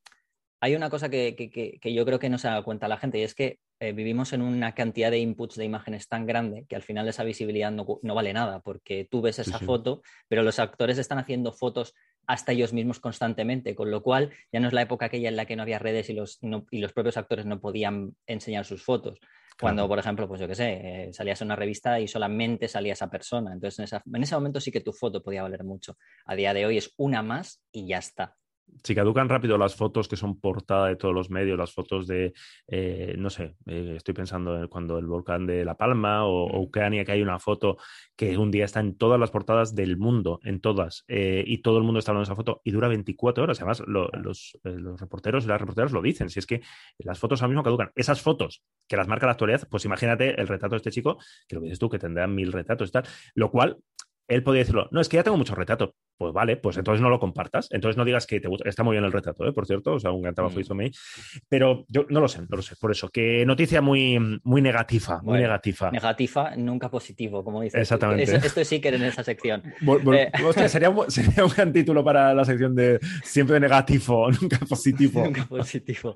hay una cosa que, yo creo que no se da cuenta la gente y es que eh, vivimos en una cantidad de inputs de imágenes tan grande que al final esa visibilidad no, vale nada porque tú ves esa foto, pero los actores están haciendo fotos hasta ellos mismos constantemente, con lo cual ya no es la época aquella en la que no había redes y los, y los propios actores no podían enseñar sus fotos. Cuando, por ejemplo, pues yo qué sé, eh, salías en una revista y solamente salía esa persona. Entonces, en, en ese momento sí que tu foto podía valer mucho. A día de hoy es una más y ya está si caducan rápido las fotos que son portada de todos los medios, las fotos de, eh, no sé, eh, estoy pensando en cuando el volcán de La Palma o, Ucrania, que hay una foto que un día está en todas las portadas del mundo, en todas, eh, y todo el mundo está hablando de esa foto y dura 24 horas. Además, los, reporteros y las reporteras lo dicen, si es que las fotos ahora mismo caducan. Esas fotos que las marca la actualidad, pues imagínate el retrato de este chico, que lo dices tú, que tendrá mil retratos y tal, lo cual él podría decirlo, no, es que ya tengo muchos retratos. Pues vale, pues entonces no lo compartas. Entonces no digas que te gusta. Está muy bien el retrato, ¿eh? por cierto, o sea, un gran trabajo mm. hizo mí. Pero yo no lo sé, no lo sé. Por eso, que noticia muy, muy negativa, muy negativa. Negativa, nunca positivo, como dices. Exactamente. esto es sí que en esa sección. Eh, sería, un, sería, un gran título para la sección de siempre negativo, nunca positivo. nunca positivo.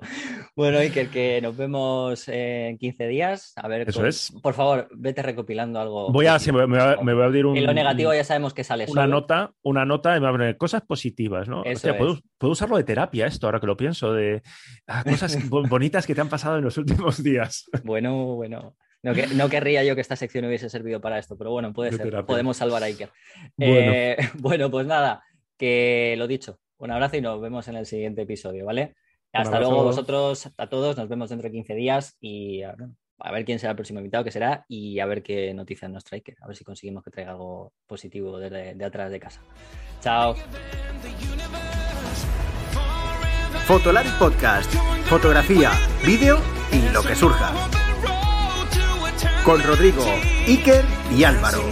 Bueno, Iker, que nos vemos en 15 días. A ver, eso es. Por favor, vete recopilando algo. Voy a, me, voy a, abrir un. En lo negativo ya sabemos que sale Una nota, una nota y me va a poner cosas positivas, ¿no? puedo, usarlo de terapia esto, ahora que lo pienso, de ah, cosas bonitas que te han pasado en los últimos días. Bueno, bueno. No, que, no, querría yo que esta sección hubiese servido para esto, pero bueno, puede ser. Podemos salvar a Iker. Bueno. Eh, bueno, pues nada, que lo dicho. Un abrazo y nos vemos en el siguiente episodio, ¿vale? Hasta luego vosotros, a todos, nos vemos dentro de 15 días y a ver quién será el próximo invitado que será y a ver qué noticias nos trae, a ver si conseguimos que traiga algo positivo de, de atrás de casa. Chao. Fotolari Podcast. Fotografía, vídeo y lo que surja. Con Rodrigo, Iker y Álvaro.